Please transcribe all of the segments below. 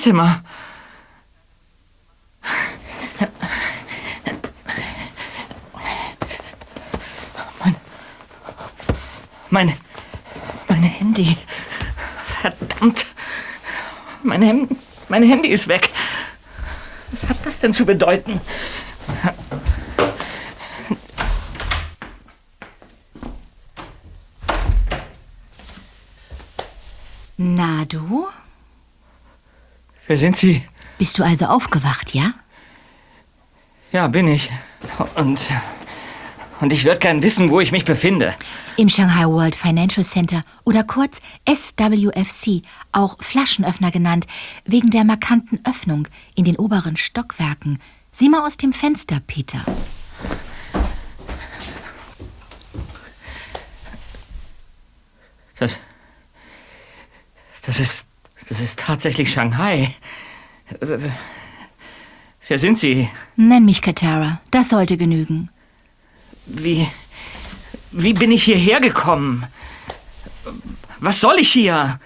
Hotelzimmer. Mein. Mein. Mein Handy. Verdammt. Mein, mein Handy ist weg. Was hat das denn zu bedeuten? Na du? Wer sind Sie? Bist du also aufgewacht, ja? Ja, bin ich. Und. Und ich würde gern wissen, wo ich mich befinde. Im Shanghai World Financial Center oder kurz SWFC, auch Flaschenöffner genannt, wegen der markanten Öffnung in den oberen Stockwerken. Sieh mal aus dem Fenster, Peter. Das. Das ist. Das ist tatsächlich Shanghai. Wer sind Sie? Nenn mich Katara. Das sollte genügen. Wie. Wie bin ich hierher gekommen? Was soll ich hier?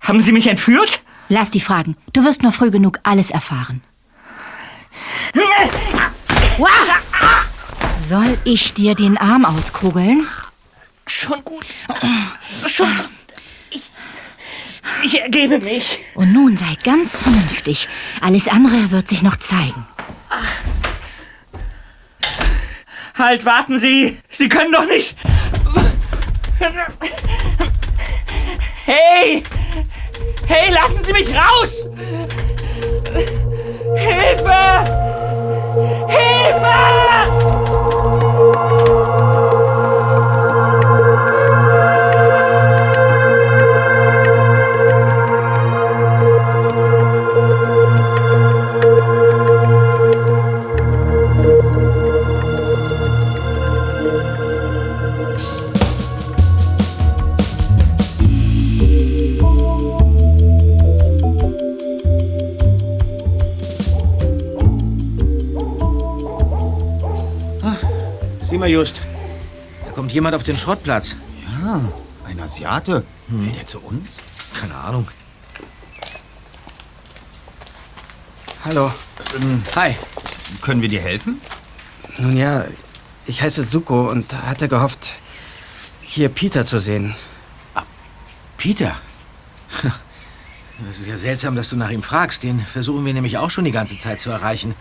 Haben Sie mich entführt? Lass die Fragen. Du wirst nur früh genug alles erfahren. Soll ich dir den Arm auskugeln? Schon gut. Schon gut. Ich, ergebe mich. Und nun sei ganz vernünftig. Alles andere wird sich noch zeigen. Halt, warten Sie! Sie können doch nicht! Hey! Hey, lassen Sie mich raus! Hilfe! Hilfe! Just. Da kommt jemand auf den Schrottplatz. Ja, ein Asiate. Will der zu uns? Keine Ahnung. Hallo. Hi. Können wir dir helfen? Nun ja, ich heiße Suko und hatte gehofft, hier Peter zu sehen. Peter. Das ist ja seltsam, dass du nach ihm fragst. Den versuchen wir nämlich auch schon die ganze Zeit zu erreichen.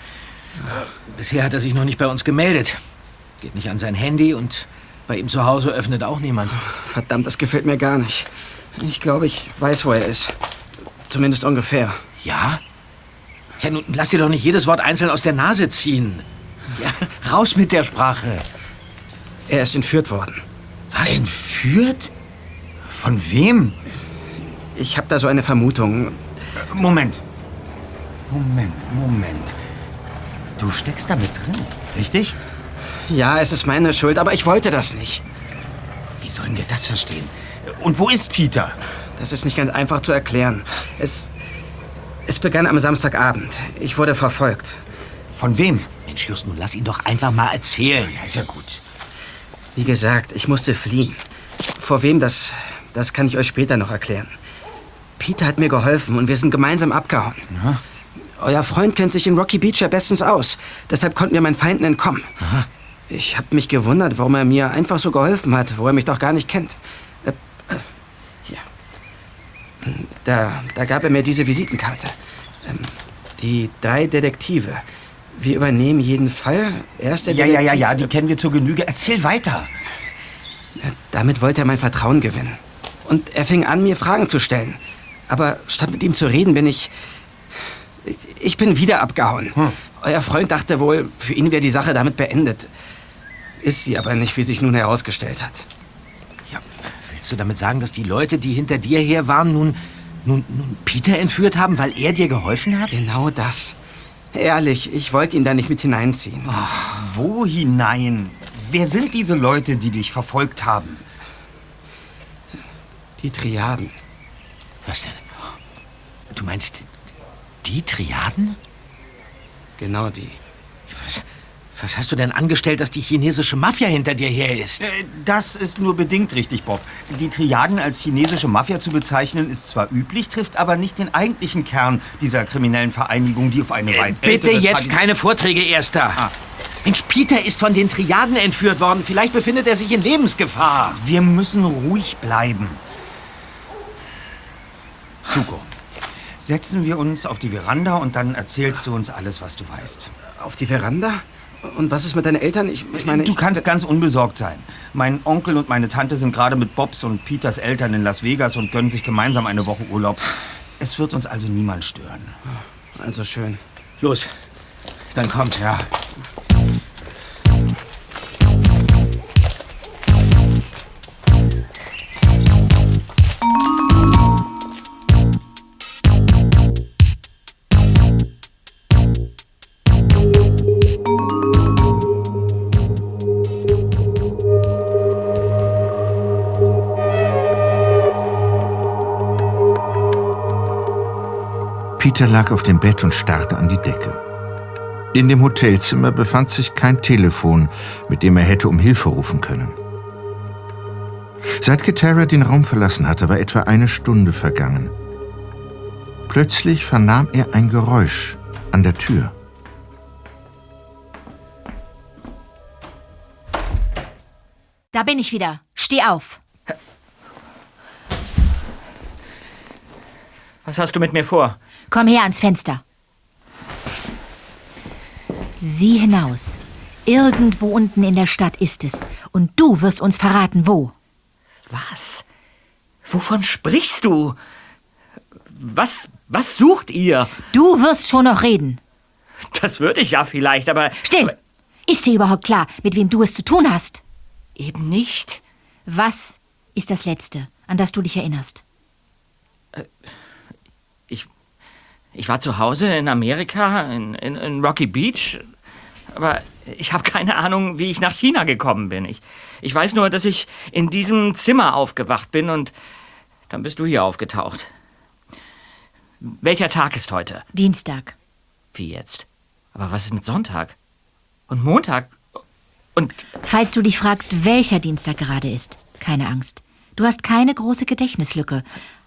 Bisher hat er sich noch nicht bei uns gemeldet. Geht nicht an sein Handy und bei ihm zu Hause öffnet auch niemand. Verdammt, das gefällt mir gar nicht. Ich glaube, ich weiß, wo er ist. Zumindest ungefähr. Ja? Ja, nun lass dir doch nicht jedes Wort einzeln aus der Nase ziehen. Ja, raus mit der Sprache. Er ist entführt worden. Was? Entführt? Von wem? Ich habe da so eine Vermutung. Moment. Moment, Moment. Du steckst da mit drin, richtig? Ja, es ist meine Schuld, aber ich wollte das nicht. Wie sollen wir das verstehen? Und wo ist Peter? Das ist nicht ganz einfach zu erklären. Es. Es begann am Samstagabend. Ich wurde verfolgt. Von wem? Mensch, Just, nun lass ihn doch einfach mal erzählen. Ja, ist ja gut. Wie gesagt, ich musste fliehen. Vor wem, das, das kann ich euch später noch erklären. Peter hat mir geholfen und wir sind gemeinsam abgehauen. Euer Freund kennt sich in Rocky Beach ja bestens aus. Deshalb konnten wir meinen Feinden entkommen. Ich habe mich gewundert, warum er mir einfach so geholfen hat, wo er mich doch gar nicht kennt. Äh, äh, hier. Da, da gab er mir diese Visitenkarte. Ähm, die drei Detektive. Wir übernehmen jeden Fall. Erst der Ja, ja, ja, ja, die kennen wir zur Genüge. Erzähl weiter. Damit wollte er mein Vertrauen gewinnen. Und er fing an, mir Fragen zu stellen. Aber statt mit ihm zu reden, bin ich. Ich, ich bin wieder abgehauen. Euer Freund dachte wohl, für ihn wäre die Sache damit beendet. Ist sie aber nicht, wie sich nun herausgestellt hat. Ja, willst du damit sagen, dass die Leute, die hinter dir her waren, nun, nun, nun Peter entführt haben, weil er dir geholfen hat? Genau das. Ehrlich, ich wollte ihn da nicht mit hineinziehen. Wo hinein? wer sind diese Leute, die dich verfolgt haben? Die Triaden. Was denn? Du meinst die Triaden? Genau die. Was, hast du denn angestellt, dass die chinesische Mafia hinter dir her ist? Äh, Das ist nur bedingt richtig, Bob. Die Triaden als chinesische Mafia zu bezeichnen, ist zwar üblich, trifft aber nicht den eigentlichen Kern dieser kriminellen Vereinigung, die auf eine weit Äh, Bitte ältere jetzt keine Vorträge, Erster. Ah. Mensch, Peter ist von den Triaden entführt worden. Vielleicht befindet er sich in Lebensgefahr. Wir müssen ruhig bleiben. Suko, setzen wir uns auf die Veranda und dann erzählst du uns alles, was du weißt. Auf die Veranda? Und was ist mit deinen Eltern? Ich, ich meine, Du ich, kannst ganz unbesorgt sein. Mein Onkel und meine Tante sind gerade mit Bobs und Peters Eltern in Las Vegas und gönnen sich gemeinsam eine Woche Urlaub. Es wird uns also niemand stören. Also schön. Los, dann kommt. Ja. Peter lag auf dem Bett und starrte an die Decke. In dem Hotelzimmer befand sich kein Telefon, mit dem er hätte um Hilfe rufen können. Seit Ketara den Raum verlassen hatte, war etwa eine Stunde vergangen. Plötzlich vernahm er ein Geräusch an der Tür. Da bin ich wieder. Steh auf. Was hast du mit mir vor? Komm her ans Fenster. Sieh hinaus. Irgendwo unten in der Stadt ist es. Und du wirst uns verraten, wo. Was? Wovon sprichst du? Was, was sucht ihr? Du wirst schon noch reden. Das würde ich ja vielleicht, aber. Still! Ist dir überhaupt klar, mit wem du es zu tun hast? Eben nicht. Was ist das Letzte, an das du dich erinnerst? Ich, ich war zu Hause in Amerika, in, in, in Rocky Beach, aber ich habe keine Ahnung, wie ich nach China gekommen bin. Ich, ich weiß nur, dass ich in diesem Zimmer aufgewacht bin und dann bist du hier aufgetaucht. Welcher Tag ist heute? Dienstag. Wie jetzt? Aber was ist mit Sonntag? Und Montag? Und Falls du dich fragst, welcher Dienstag gerade ist, keine Angst. Du hast keine große Gedächtnislücke.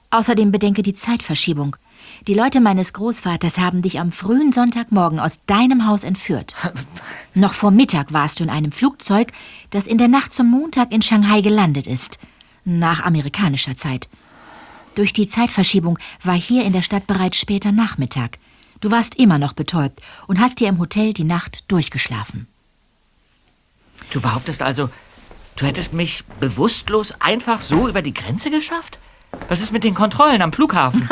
Außerdem bedenke die Zeitverschiebung. Die Leute meines Großvaters haben dich am frühen Sonntagmorgen aus deinem Haus entführt. Noch vor Mittag warst du in einem Flugzeug, das in der Nacht zum Montag in Shanghai gelandet ist. Nach amerikanischer Zeit. Durch die Zeitverschiebung war hier in der Stadt bereits später Nachmittag. Du warst immer noch betäubt und hast hier im Hotel die Nacht durchgeschlafen. du behauptest also, du hättest mich bewusstlos einfach so über die Grenze geschafft? Was ist mit den Kontrollen am Flughafen?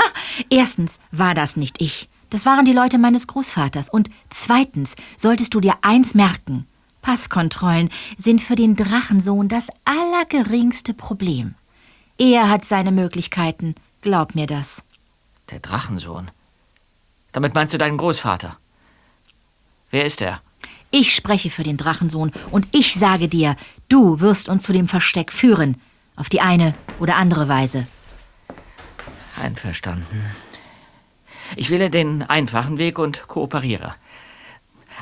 Erstens war das nicht ich. Das waren die Leute meines Großvaters. Und zweitens solltest du dir eins merken. Passkontrollen sind für den Drachensohn das allergeringste Problem. Er hat seine Möglichkeiten, glaub mir das. Der Drachensohn. Damit meinst du deinen Großvater? Wer ist er? Ich spreche für den Drachensohn und ich sage dir, du wirst uns zu dem Versteck führen. Auf die eine oder andere Weise. Einverstanden. Ich wähle den einfachen Weg und kooperiere.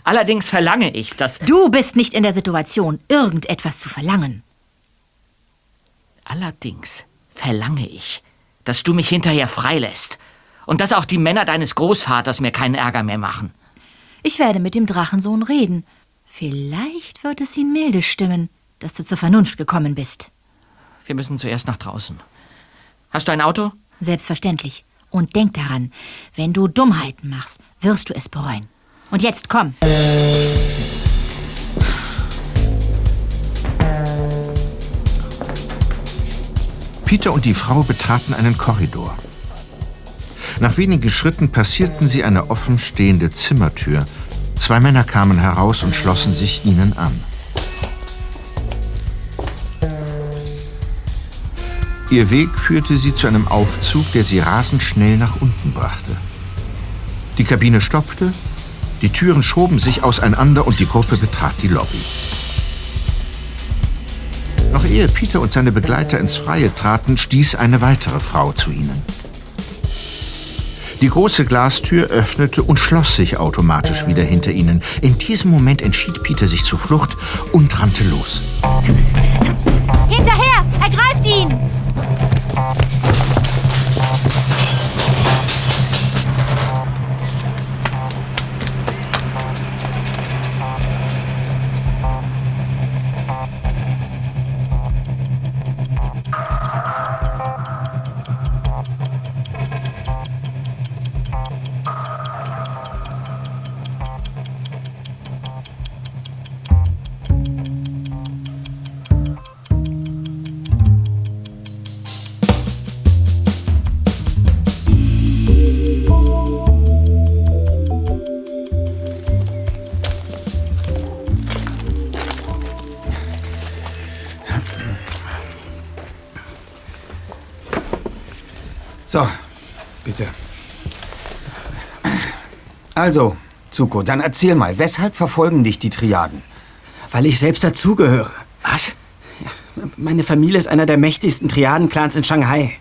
Allerdings verlange ich, dass. Du bist nicht in der Situation, irgendetwas zu verlangen. Allerdings verlange ich, dass du mich hinterher freilässt. Und dass auch die Männer deines Großvaters mir keinen Ärger mehr machen. Ich werde mit dem Drachensohn reden. Vielleicht wird es ihn milde stimmen, dass du zur Vernunft gekommen bist. Wir müssen zuerst nach draußen. Hast du ein Auto? Selbstverständlich. Und denk daran, wenn du Dummheiten machst, wirst du es bereuen. Und jetzt komm. Peter und die Frau betraten einen Korridor. Nach wenigen Schritten passierten sie eine offen stehende Zimmertür. Zwei Männer kamen heraus und schlossen sich ihnen an. Ihr Weg führte sie zu einem Aufzug, der sie rasend schnell nach unten brachte. Die Kabine stoppte, die Türen schoben sich auseinander und die Gruppe betrat die Lobby. Noch ehe Peter und seine Begleiter ins Freie traten, stieß eine weitere Frau zu ihnen. Die große Glastür öffnete und schloss sich automatisch wieder hinter ihnen. In diesem Moment entschied Peter sich zur Flucht und rannte los. Hinterher! Ergreift ihn! Also, Zuko, dann erzähl mal, weshalb verfolgen dich die Triaden? Weil ich selbst dazugehöre. Was? Meine Familie ist einer der mächtigsten Triaden-Clans in Shanghai.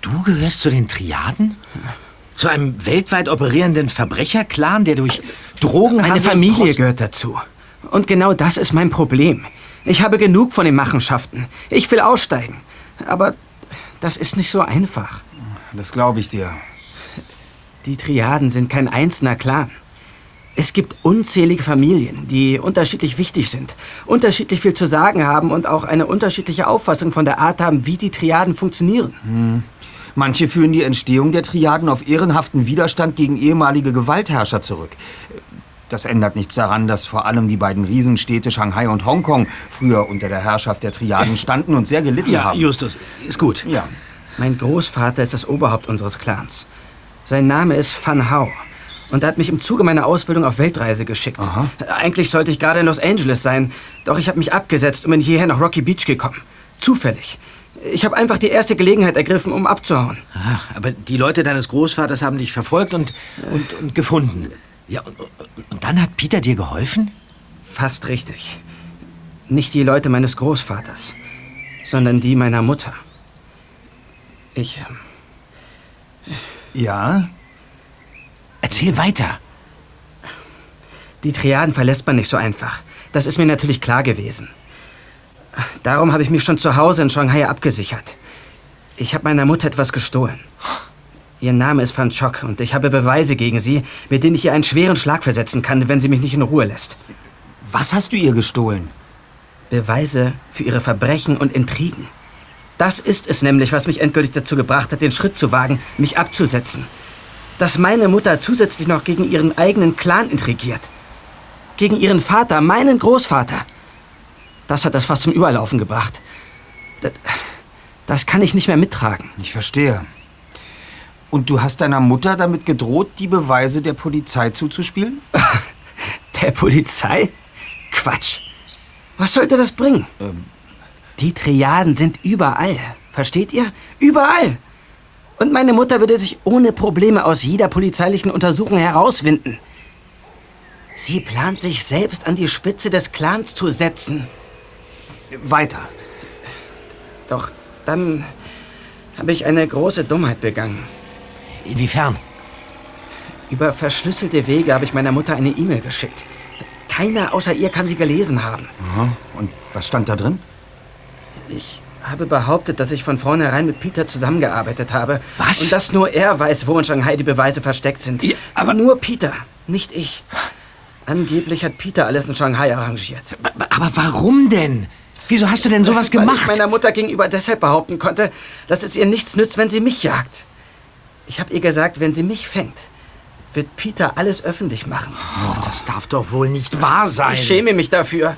Du gehörst zu den Triaden? Zu einem weltweit operierenden Verbrecherclan, der durch Drogenhandel... Meine Familie Prost- gehört dazu. Und genau das ist mein Problem. Ich habe genug von den Machenschaften. Ich will aussteigen. Aber das ist nicht so einfach. Das glaube ich dir. Die Triaden sind kein einzelner Clan. Es gibt unzählige Familien, die unterschiedlich wichtig sind, unterschiedlich viel zu sagen haben und auch eine unterschiedliche Auffassung von der Art haben, wie die Triaden funktionieren. Manche führen die Entstehung der Triaden auf ehrenhaften Widerstand gegen ehemalige Gewaltherrscher zurück. Das ändert nichts daran, dass vor allem die beiden Riesenstädte Shanghai und Hongkong früher unter der Herrschaft der Triaden standen und sehr gelitten Ja, haben. Justus, ist gut. Ja. Mein Großvater ist das Oberhaupt unseres Clans. Sein Name ist Fan Hao. Und er hat mich im Zuge meiner Ausbildung auf Weltreise geschickt. Eigentlich sollte ich gerade in Los Angeles sein, doch ich habe mich abgesetzt und bin hierher nach Rocky Beach gekommen. Zufällig. Ich habe einfach die erste Gelegenheit ergriffen, um abzuhauen. Ah, aber die Leute deines Großvaters haben dich verfolgt und, und, und gefunden. Ja, und, und, und dann hat Peter dir geholfen? Fast richtig. Nicht die Leute meines Großvaters, sondern die meiner Mutter. Ich. Ja? Erzähl weiter. Die Triaden verlässt man nicht so einfach. Das ist mir natürlich klar gewesen. Darum habe ich mich schon zu Hause in Shanghai abgesichert. Ich habe meiner Mutter etwas gestohlen. Ihr Name ist Van Chok und ich habe Beweise gegen sie, mit denen ich ihr einen schweren Schlag versetzen kann, wenn sie mich nicht in Ruhe lässt. Was hast du ihr gestohlen? Beweise für ihre Verbrechen und Intrigen. Das ist es nämlich, was mich endgültig dazu gebracht hat, den Schritt zu wagen, mich abzusetzen. Dass meine Mutter zusätzlich noch gegen ihren eigenen Clan intrigiert. Gegen ihren Vater, meinen Großvater. Das hat das fast zum Überlaufen gebracht. Das, das kann ich nicht mehr mittragen. Ich verstehe. Und du hast deiner Mutter damit gedroht, die Beweise der Polizei zuzuspielen? Der Polizei? Quatsch. Was sollte das bringen? Die Triaden sind überall. Versteht ihr? Überall. Und meine Mutter würde sich ohne Probleme aus jeder polizeilichen Untersuchung herauswinden. Sie plant sich selbst an die Spitze des Clans zu setzen. Weiter. Doch dann habe ich eine große Dummheit begangen. Inwiefern? Über verschlüsselte Wege habe ich meiner Mutter eine E-Mail geschickt. Keiner außer ihr kann sie gelesen haben. Aha. Und was stand da drin? Ich habe behauptet, dass ich von vornherein mit Peter zusammengearbeitet habe. Was? Und dass nur er weiß, wo in Shanghai die Beweise versteckt sind. Ja, aber- nur Peter, nicht ich. Angeblich hat Peter alles in Shanghai arrangiert. Aber warum denn? Wieso hast du denn sowas Weil ich gemacht? meiner Mutter gegenüber deshalb behaupten konnte, dass es ihr nichts nützt, wenn sie mich jagt. Ich habe ihr gesagt, wenn sie mich fängt, wird Peter alles öffentlich machen. Oh, das darf doch wohl nicht wahr sein. Ich schäme mich dafür.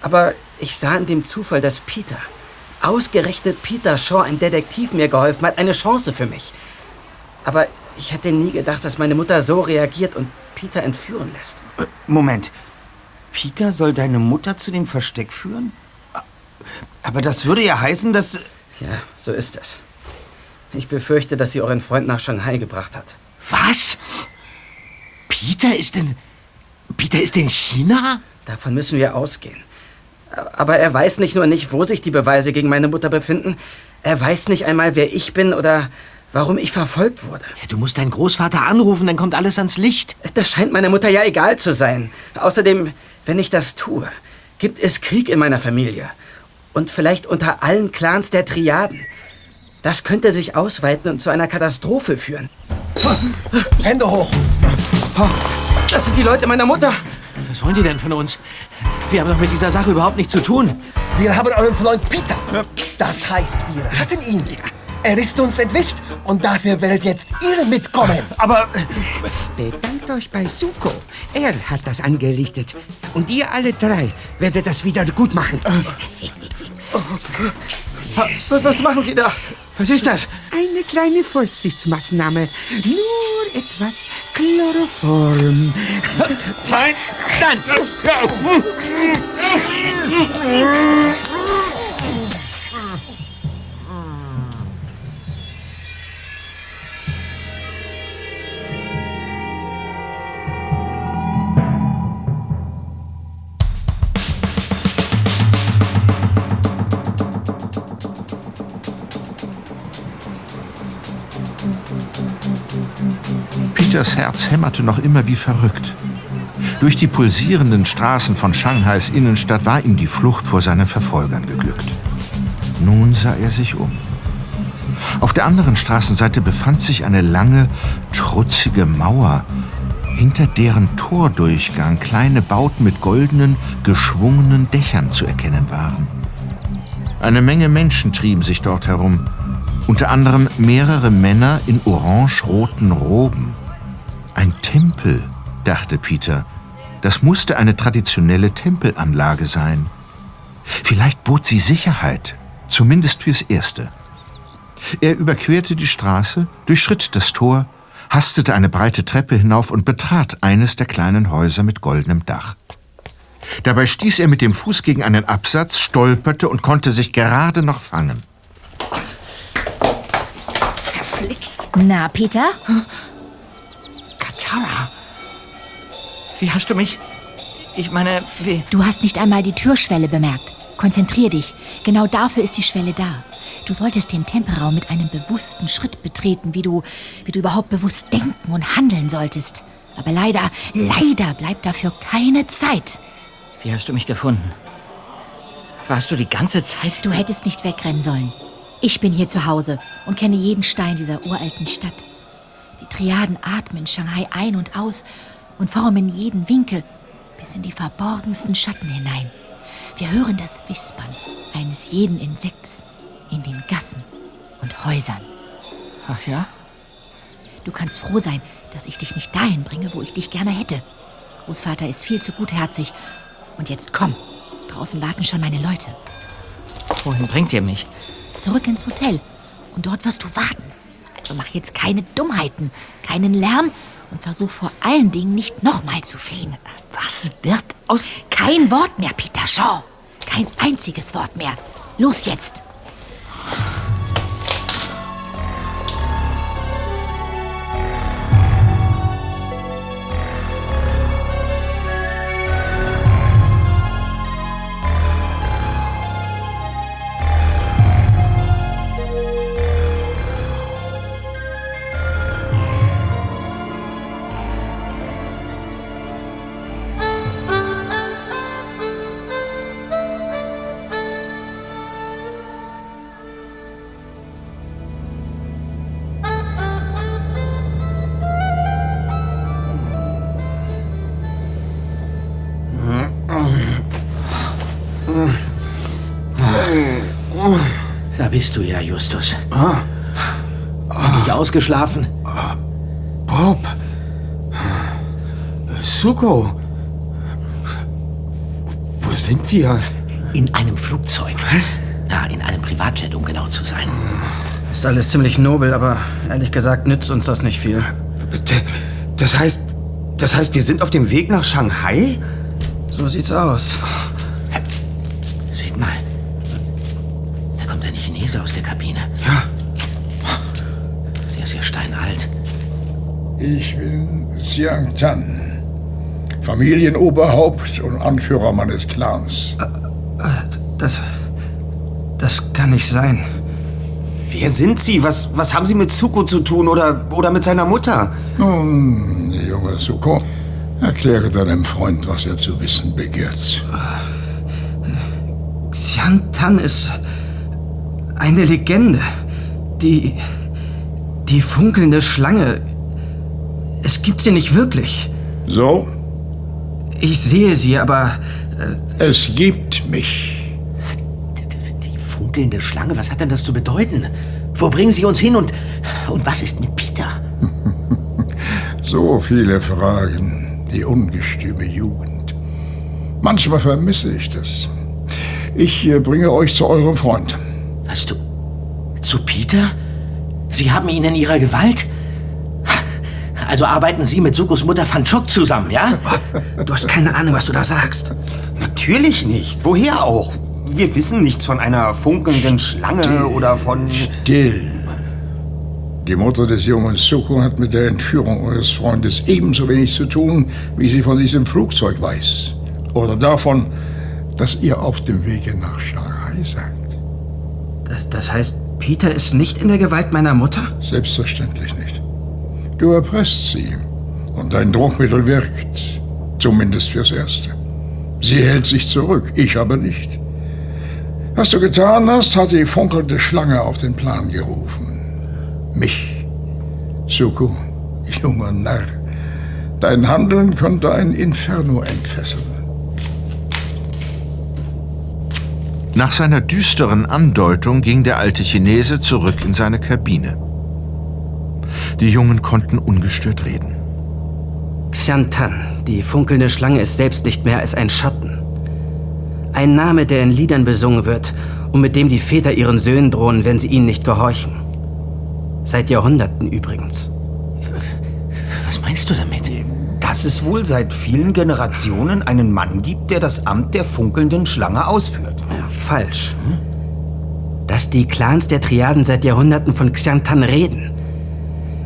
Aber ich sah in dem Zufall, dass Peter, ausgerechnet Peter Shaw, ein Detektiv, mir geholfen hat, eine Chance für mich. Aber ich hätte nie gedacht, dass meine Mutter so reagiert und Peter entführen lässt. Moment. Peter soll deine Mutter zu dem Versteck führen? Aber das würde ja heißen, dass... Ja, so ist es. Ich befürchte, dass sie euren Freund nach Shanghai gebracht hat. Was? Peter ist in. Peter ist in China? Davon müssen wir ausgehen. Aber er weiß nicht nur nicht, wo sich die Beweise gegen meine Mutter befinden, er weiß nicht einmal, wer ich bin oder warum ich verfolgt wurde. Ja, du musst deinen Großvater anrufen, dann kommt alles ans Licht. Das scheint meiner Mutter ja egal zu sein. Außerdem, wenn ich das tue, gibt es Krieg in meiner Familie. Und vielleicht unter allen Clans der Triaden. Das könnte sich ausweiten und zu einer Katastrophe führen. Hände hoch! Das sind die Leute meiner Mutter. Was wollen die denn von uns? Wir haben doch mit dieser Sache überhaupt nichts zu tun. Wir haben euren Freund Peter. Das heißt, wir hatten ihn. Er ist uns entwischt und dafür werdet jetzt ihr mitkommen. Aber Bedankt euch bei Suko. Er hat das angerichtet. Und ihr alle drei werdet das wieder gut machen. Was, was machen Sie da? Was ist das? Eine kleine Vorsichtsmaßnahme. Nur etwas Chloroform. Nein, dann! Peters Herz hämmerte noch immer wie verrückt. Durch die pulsierenden Straßen von Shanghais Innenstadt war ihm die Flucht vor seinen Verfolgern geglückt. Nun sah er sich um. Auf der anderen Straßenseite befand sich eine lange, trutzige Mauer, hinter deren Tordurchgang kleine Bauten mit goldenen, geschwungenen Dächern zu erkennen waren. Eine Menge Menschen trieben sich dort herum, unter anderem mehrere Männer in orange-roten Roben. Ein Tempel, dachte Peter. Das musste eine traditionelle Tempelanlage sein. Vielleicht bot sie Sicherheit, zumindest fürs Erste. Er überquerte die Straße, durchschritt das Tor, hastete eine breite Treppe hinauf und betrat eines der kleinen Häuser mit goldenem Dach. Dabei stieß er mit dem Fuß gegen einen Absatz, stolperte und konnte sich gerade noch fangen. Na, Peter? Katara. Wie hast du mich. Ich meine, wie. Du hast nicht einmal die Türschwelle bemerkt. Konzentrier dich. Genau dafür ist die Schwelle da. Du solltest den Tempelraum mit einem bewussten Schritt betreten, wie du, wie du überhaupt bewusst denken und handeln solltest. Aber leider, leider bleibt dafür keine Zeit. Wie hast du mich gefunden? Warst du die ganze Zeit. Du hättest nicht wegrennen sollen. Ich bin hier zu Hause und kenne jeden Stein dieser uralten Stadt. Die Triaden atmen Shanghai ein und aus und formen jeden Winkel bis in die verborgensten Schatten hinein. Wir hören das Wispern eines jeden Insekts in den Gassen und Häusern. Ach ja? Du kannst froh sein, dass ich dich nicht dahin bringe, wo ich dich gerne hätte. Großvater ist viel zu gutherzig. Und jetzt komm. Draußen warten schon meine Leute. Wohin bringt ihr mich? Zurück ins Hotel. Und dort wirst du warten. Also mach jetzt keine Dummheiten, keinen Lärm und versuch vor allen Dingen nicht nochmal zu fliehen. Was wird aus. Kein Wort mehr, Peter Shaw. Kein einziges Wort mehr. Los jetzt. Bist du ja, Justus. Endlich ausgeschlafen? Bob. Suko. Wo sind wir? In einem Flugzeug. Was? Ja, in einem Privatjet, um genau zu sein. Ist alles ziemlich nobel, aber ehrlich gesagt nützt uns das nicht viel. Das heißt, das heißt, wir sind auf dem Weg nach Shanghai? So sieht's aus. Seht mal. Da Chinese aus der Kabine. Ja. Der ist ja steinalt. Ich bin Xiang Tan, Familienoberhaupt und Anführer meines Clans. Das. Das kann nicht sein. Wer sind Sie? Was, was haben Sie mit Zuko zu tun oder, oder mit seiner Mutter? Nun, junge Suko, erkläre deinem Freund, was er zu wissen begehrt. Xiantan ist eine Legende. Die. Die funkelnde Schlange. Es gibt sie nicht wirklich. So? Ich sehe sie, aber. Äh es gibt mich. Die funkelnde Schlange, was hat denn das zu bedeuten? Wo bringen Sie uns hin und. Und was ist mit Peter? so viele Fragen, die ungestüme Jugend. Manchmal vermisse ich das. Ich äh, bringe euch zu eurem Freund. Was du. Zu Peter? Sie haben ihn in Ihrer Gewalt? Also arbeiten Sie mit Sukos Mutter Van Chok zusammen, ja? Du hast keine Ahnung, was du da sagst. Natürlich nicht. Woher auch? Wir wissen nichts von einer funkelnden Schlange Still, oder von... Still. Die Mutter des jungen Suko hat mit der Entführung eures Freundes ebenso wenig zu tun, wie sie von diesem Flugzeug weiß. Oder davon, dass ihr auf dem Wege nach Shanghai seid. Das, das heißt, Peter ist nicht in der Gewalt meiner Mutter? Selbstverständlich nicht. Du erpresst sie und dein Druckmittel wirkt. Zumindest fürs Erste. Sie hält sich zurück, ich aber nicht. Was du getan hast, hat die funkelnde Schlange auf den Plan gerufen. Mich. Suku, junger Narr. Dein Handeln könnte ein Inferno entfesseln. Nach seiner düsteren Andeutung ging der alte Chinese zurück in seine Kabine. Die Jungen konnten ungestört reden. Xiantan, die funkelnde Schlange, ist selbst nicht mehr als ein Schatten. Ein Name, der in Liedern besungen wird und mit dem die Väter ihren Söhnen drohen, wenn sie ihnen nicht gehorchen. Seit Jahrhunderten übrigens. Was meinst du damit? Dass es wohl seit vielen Generationen einen Mann gibt, der das Amt der funkelnden Schlange ausführt. Falsch. Dass die Clans der Triaden seit Jahrhunderten von Xiantan reden.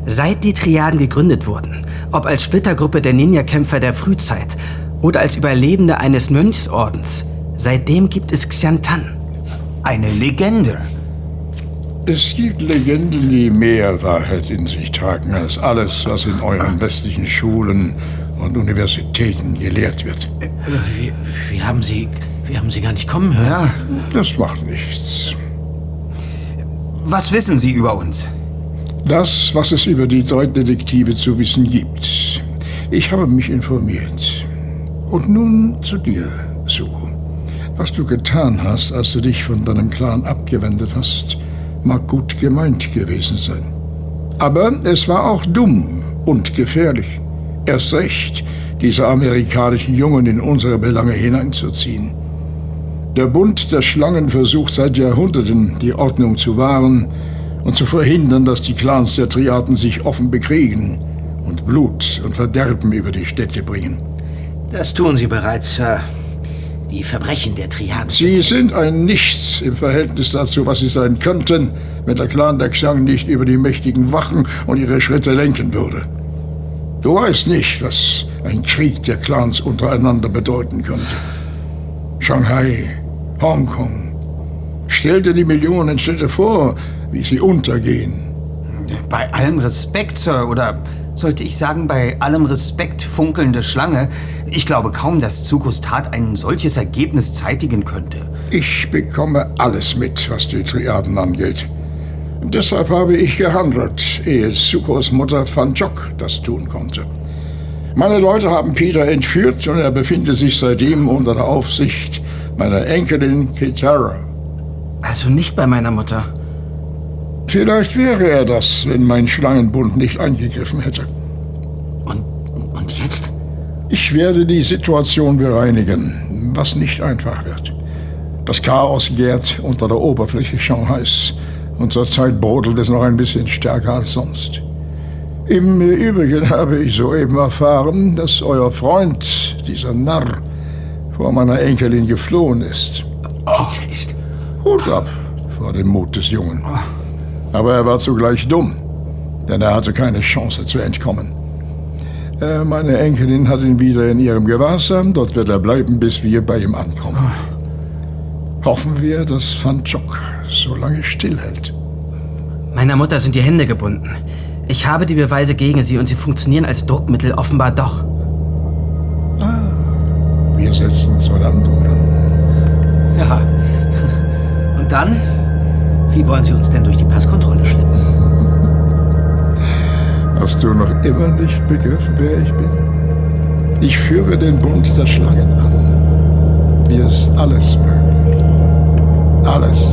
Seit die Triaden gegründet wurden, ob als Splittergruppe der Ninja-Kämpfer der Frühzeit oder als Überlebende eines Mönchsordens, seitdem gibt es Xiantan. Eine Legende. Es gibt Legenden, die mehr Wahrheit in sich tragen als alles, was in euren westlichen Schulen und Universitäten gelehrt wird. Wie, wie, haben Sie. Wie haben Sie gar nicht kommen hören? Ja, das macht nichts. Was wissen Sie über uns? Das, was es über die drei Detektive zu wissen gibt. Ich habe mich informiert. Und nun zu dir, Suko. Was du getan hast, als du dich von deinem Clan abgewendet hast, mag gut gemeint gewesen sein. Aber es war auch dumm und gefährlich. Erst recht, diese amerikanischen Jungen in unsere Belange hineinzuziehen. Der Bund der Schlangen versucht seit Jahrhunderten, die Ordnung zu wahren und zu verhindern, dass die Clans der Triaden sich offen bekriegen und Blut und Verderben über die Städte bringen. Das tun sie bereits, Sir. Die Verbrechen der Triaden. Sie sind ein Nichts im Verhältnis dazu, was sie sein könnten, wenn der Clan der Xiang nicht über die mächtigen Wachen und ihre Schritte lenken würde. Du weißt nicht, was ein Krieg der Clans untereinander bedeuten könnte. Shanghai, Hongkong. Stell dir die Millionen Städte vor, wie sie untergehen. Bei allem Respekt, Sir, oder sollte ich sagen, bei allem Respekt, funkelnde Schlange, ich glaube kaum, dass Zukus Tat ein solches Ergebnis zeitigen könnte. Ich bekomme alles mit, was die Triaden angeht. Deshalb habe ich gehandelt, ehe Sukos Mutter Van Chok das tun konnte. Meine Leute haben Peter entführt und er befindet sich seitdem unter der Aufsicht meiner Enkelin Kitara. Also nicht bei meiner Mutter. Vielleicht wäre er das, wenn mein Schlangenbund nicht eingegriffen hätte. Und, und jetzt? Ich werde die Situation bereinigen, was nicht einfach wird. Das Chaos gärt unter der Oberfläche Shanghais und zurzeit brodelt es noch ein bisschen stärker als sonst. Im Übrigen habe ich soeben erfahren, dass euer Freund, dieser Narr, vor meiner Enkelin geflohen ist. Peter ist. Hut ab vor dem Mut des Jungen. Aber er war zugleich dumm, denn er hatte keine Chance zu entkommen. Äh, meine Enkelin hat ihn wieder in ihrem Gewahrsam. Dort wird er bleiben, bis wir bei ihm ankommen. Hoffen wir, dass Van Chok so lange stillhält. Meiner Mutter sind die Hände gebunden. Ich habe die Beweise gegen sie und sie funktionieren als Druckmittel offenbar doch. Setzen zur Landung an. Ja. Und dann? Wie wollen Sie uns denn durch die Passkontrolle schleppen? Hast du noch immer nicht begriffen, wer ich bin? Ich führe den Bund der Schlangen an. Mir ist alles möglich. Alles.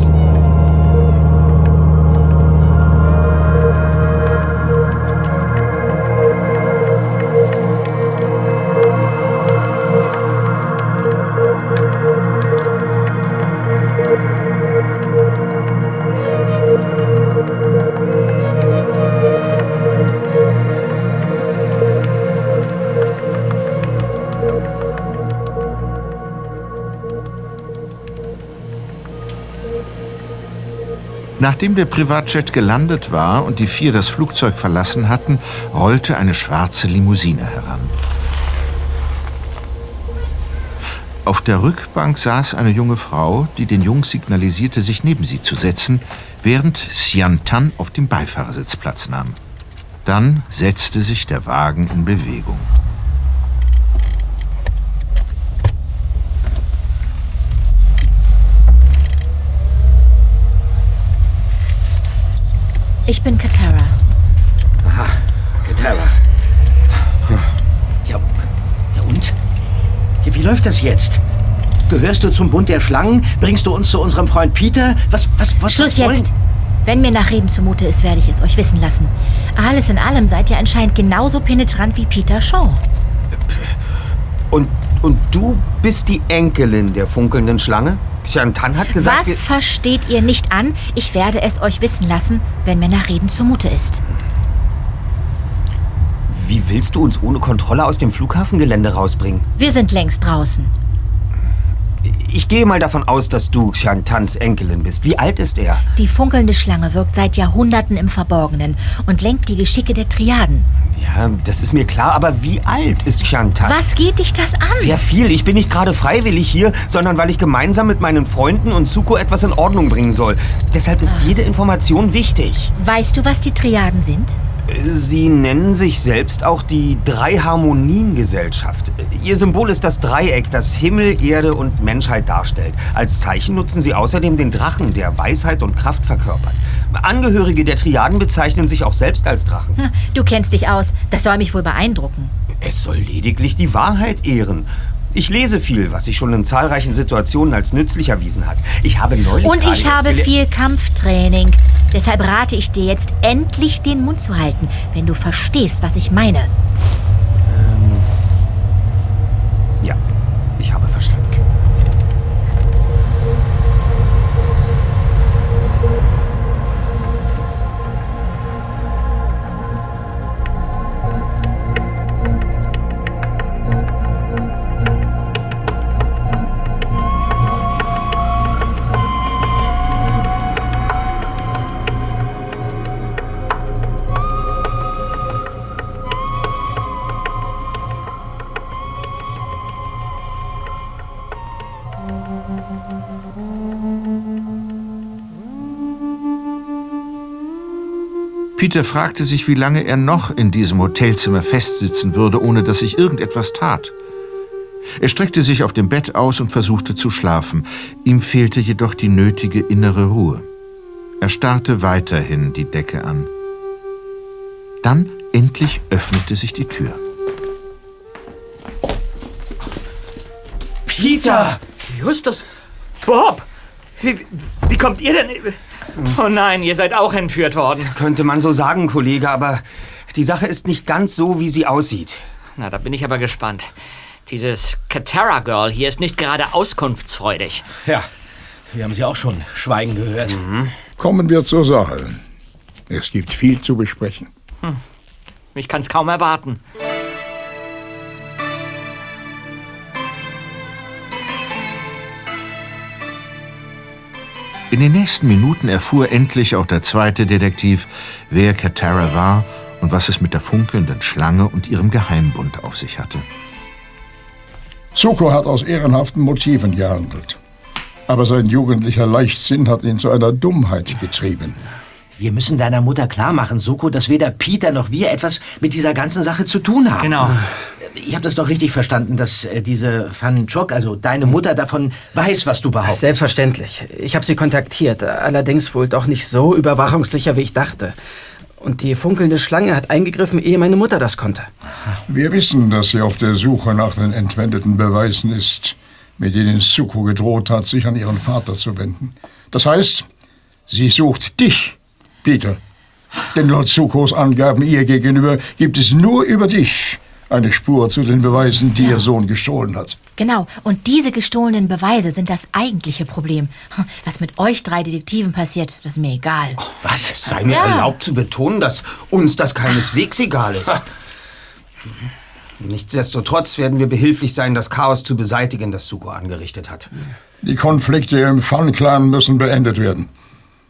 Nachdem der Privatjet gelandet war und die vier das Flugzeug verlassen hatten, rollte eine schwarze Limousine heran. Auf der Rückbank saß eine junge Frau, die den Jungs signalisierte, sich neben sie zu setzen, während Sian Tan auf dem Beifahrersitz Platz nahm. Dann setzte sich der Wagen in Bewegung. Ich bin Katara. Aha, Katara. Ja, ja und? Ja, wie läuft das jetzt? Gehörst du zum Bund der Schlangen? Bringst du uns zu unserem Freund Peter? Was, was, was Schluss was wollen- jetzt! Wenn mir nach Reden zumute ist, werde ich es euch wissen lassen. Alles in allem seid ihr anscheinend genauso penetrant wie Peter Shaw. Und, und du bist die Enkelin der funkelnden Schlange? Xiantan hat gesagt... Was versteht ihr nicht an? Ich werde es euch wissen lassen, wenn mir nach Reden zumute ist. Wie willst du uns ohne Kontrolle aus dem Flughafengelände rausbringen? Wir sind längst draußen. Ich gehe mal davon aus, dass du Xiantans Enkelin bist. Wie alt ist er? Die funkelnde Schlange wirkt seit Jahrhunderten im Verborgenen und lenkt die Geschicke der Triaden. Ja, das ist mir klar, aber wie alt ist Xiantan? Was geht dich das an? Sehr viel. Ich bin nicht gerade freiwillig hier, sondern weil ich gemeinsam mit meinen Freunden und Suko etwas in Ordnung bringen soll. Deshalb ist jede Information wichtig. Weißt du, was die Triaden sind? Sie nennen sich selbst auch die Drei-Harmonien-Gesellschaft. Ihr Symbol ist das Dreieck, das Himmel, Erde und Menschheit darstellt. Als Zeichen nutzen sie außerdem den Drachen, der Weisheit und Kraft verkörpert. Angehörige der Triaden bezeichnen sich auch selbst als Drachen. Hm, Du kennst dich aus. Das soll mich wohl beeindrucken. Es soll lediglich die Wahrheit ehren. Ich lese viel, was sich schon in zahlreichen Situationen als nützlich erwiesen hat. Ich habe neulich Und ich habe viel Kampftraining. Deshalb rate ich dir jetzt endlich den Mund zu halten, wenn du verstehst, was ich meine. Peter fragte sich, wie lange er noch in diesem Hotelzimmer festsitzen würde, ohne dass sich irgendetwas tat. Er streckte sich auf dem Bett aus und versuchte zu schlafen. Ihm fehlte jedoch die nötige innere Ruhe. Er starrte weiterhin die Decke an. Dann endlich öffnete sich die Tür. Peter! Justus! Bob! Wie, wie kommt ihr denn? Oh nein, ihr seid auch entführt worden. Könnte man so sagen, Kollege, aber die Sache ist nicht ganz so, wie sie aussieht. Na, da bin ich aber gespannt. Dieses Katara Girl hier ist nicht gerade auskunftsfreudig. Ja, wir haben sie auch schon schweigen gehört. Kommen wir zur Sache. Es gibt viel zu besprechen. Hm. Ich kann's kaum erwarten. In den nächsten Minuten erfuhr endlich auch der zweite Detektiv, wer Katara war und was es mit der funkelnden Schlange und ihrem Geheimbund auf sich hatte. Suko hat aus ehrenhaften Motiven gehandelt. Aber sein jugendlicher Leichtsinn hat ihn zu einer Dummheit getrieben. Wir müssen deiner Mutter klar machen, Suko, dass weder Peter noch wir etwas mit dieser ganzen Sache zu tun haben. Genau. Ich habe das doch richtig verstanden, dass äh, diese Van Chok, also deine Mutter, davon weiß, was du behauptest. Selbstverständlich. Ich habe sie kontaktiert, allerdings wohl doch nicht so überwachungssicher, wie ich dachte. Und die funkelnde Schlange hat eingegriffen, ehe meine Mutter das konnte. Wir wissen, dass sie auf der Suche nach den entwendeten Beweisen ist, mit denen Suko gedroht hat, sich an ihren Vater zu wenden. Das heißt, sie sucht dich, Peter. Denn laut Sukos Angaben ihr gegenüber gibt es nur über dich eine Spur zu den Beweisen, die ihr Sohn gestohlen hat. Genau, und diese gestohlenen Beweise sind das eigentliche Problem. Was mit euch drei Detektiven passiert, das ist mir egal. Was? Sei mir Ja. erlaubt zu betonen, dass uns das keineswegs egal ist. Nichtsdestotrotz werden wir behilflich sein, das Chaos zu beseitigen, das Suko angerichtet hat. Die Konflikte im Fan-Clan müssen beendet werden.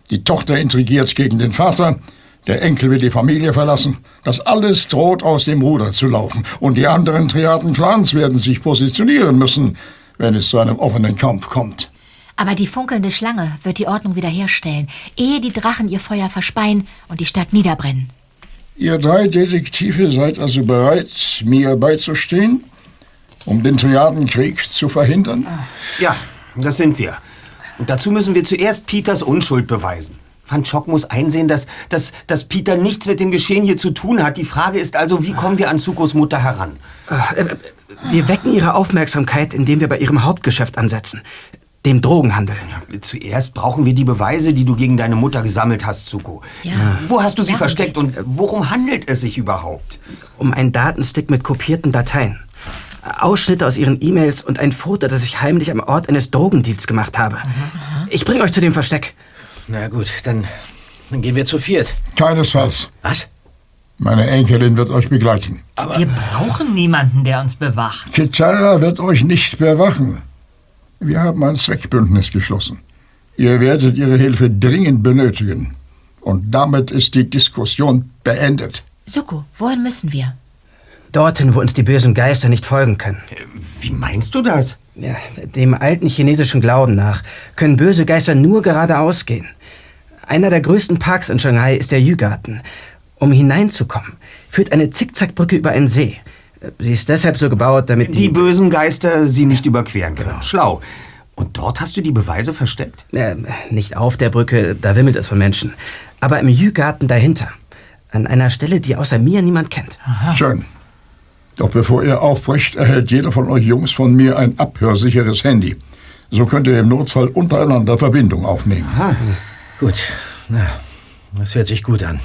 Die Tochter intrigiert gegen den Vater, der Enkel will die Familie verlassen. Das alles droht aus dem Ruder zu laufen. Und die anderen Triaden-Clans werden sich positionieren müssen, wenn es zu einem offenen Kampf kommt. Aber die funkelnde Schlange wird die Ordnung wiederherstellen, ehe die Drachen ihr Feuer verspeien und die Stadt niederbrennen. Ihr drei Detektive seid also bereit, mir beizustehen, um den Triadenkrieg zu verhindern? Ja, das sind wir. Und dazu müssen wir zuerst Peters Unschuld beweisen. Van Schock muss einsehen, dass, dass, dass Peter nichts mit dem Geschehen hier zu tun hat. Die Frage ist also, wie kommen wir an Sukos Mutter heran? Äh, Wir wecken ihre Aufmerksamkeit, indem wir bei ihrem Hauptgeschäft ansetzen, dem Drogenhandel. Zuerst brauchen wir die Beweise, die du gegen deine Mutter gesammelt hast, Suko. Ja. Wo hast du sie Darum versteckt und worum handelt es sich überhaupt? Um einen Datenstick mit kopierten Dateien. Ausschnitte aus ihren E-Mails und ein Foto, das ich heimlich am Ort eines Drogendeals gemacht habe. Ich bringe euch zu dem Versteck. Na gut, dann, dann gehen wir zu viert. Keinesfalls. Was? Meine Enkelin wird euch begleiten. Wir brauchen niemanden, der uns bewacht. Kitara wird euch nicht bewachen. Wir haben ein Zweckbündnis geschlossen. Ihr werdet ihre Hilfe dringend benötigen. Und damit ist die Diskussion beendet. Suko, wohin müssen wir? Dorthin, wo uns die bösen Geister nicht folgen können. Wie meinst du das? Ja, dem alten chinesischen Glauben nach können böse Geister nur geradeaus gehen. Einer der größten Parks in Shanghai ist der Yu-Garten. Um hineinzukommen, führt eine Zickzackbrücke über einen See. Sie ist deshalb so gebaut, damit Die die... bösen Geister sie nicht überqueren können. Schlau. Und dort hast du die Beweise versteckt? Äh, nicht auf der Brücke, da wimmelt es von Menschen. Aber im Yu-Garten dahinter. An einer Stelle, die außer mir niemand kennt. Schön. Doch bevor ihr aufbrecht, erhält jeder von euch Jungs von mir ein abhörsicheres Handy. So könnt ihr im Notfall untereinander Verbindung aufnehmen. Gut. Na, das hört sich gut an.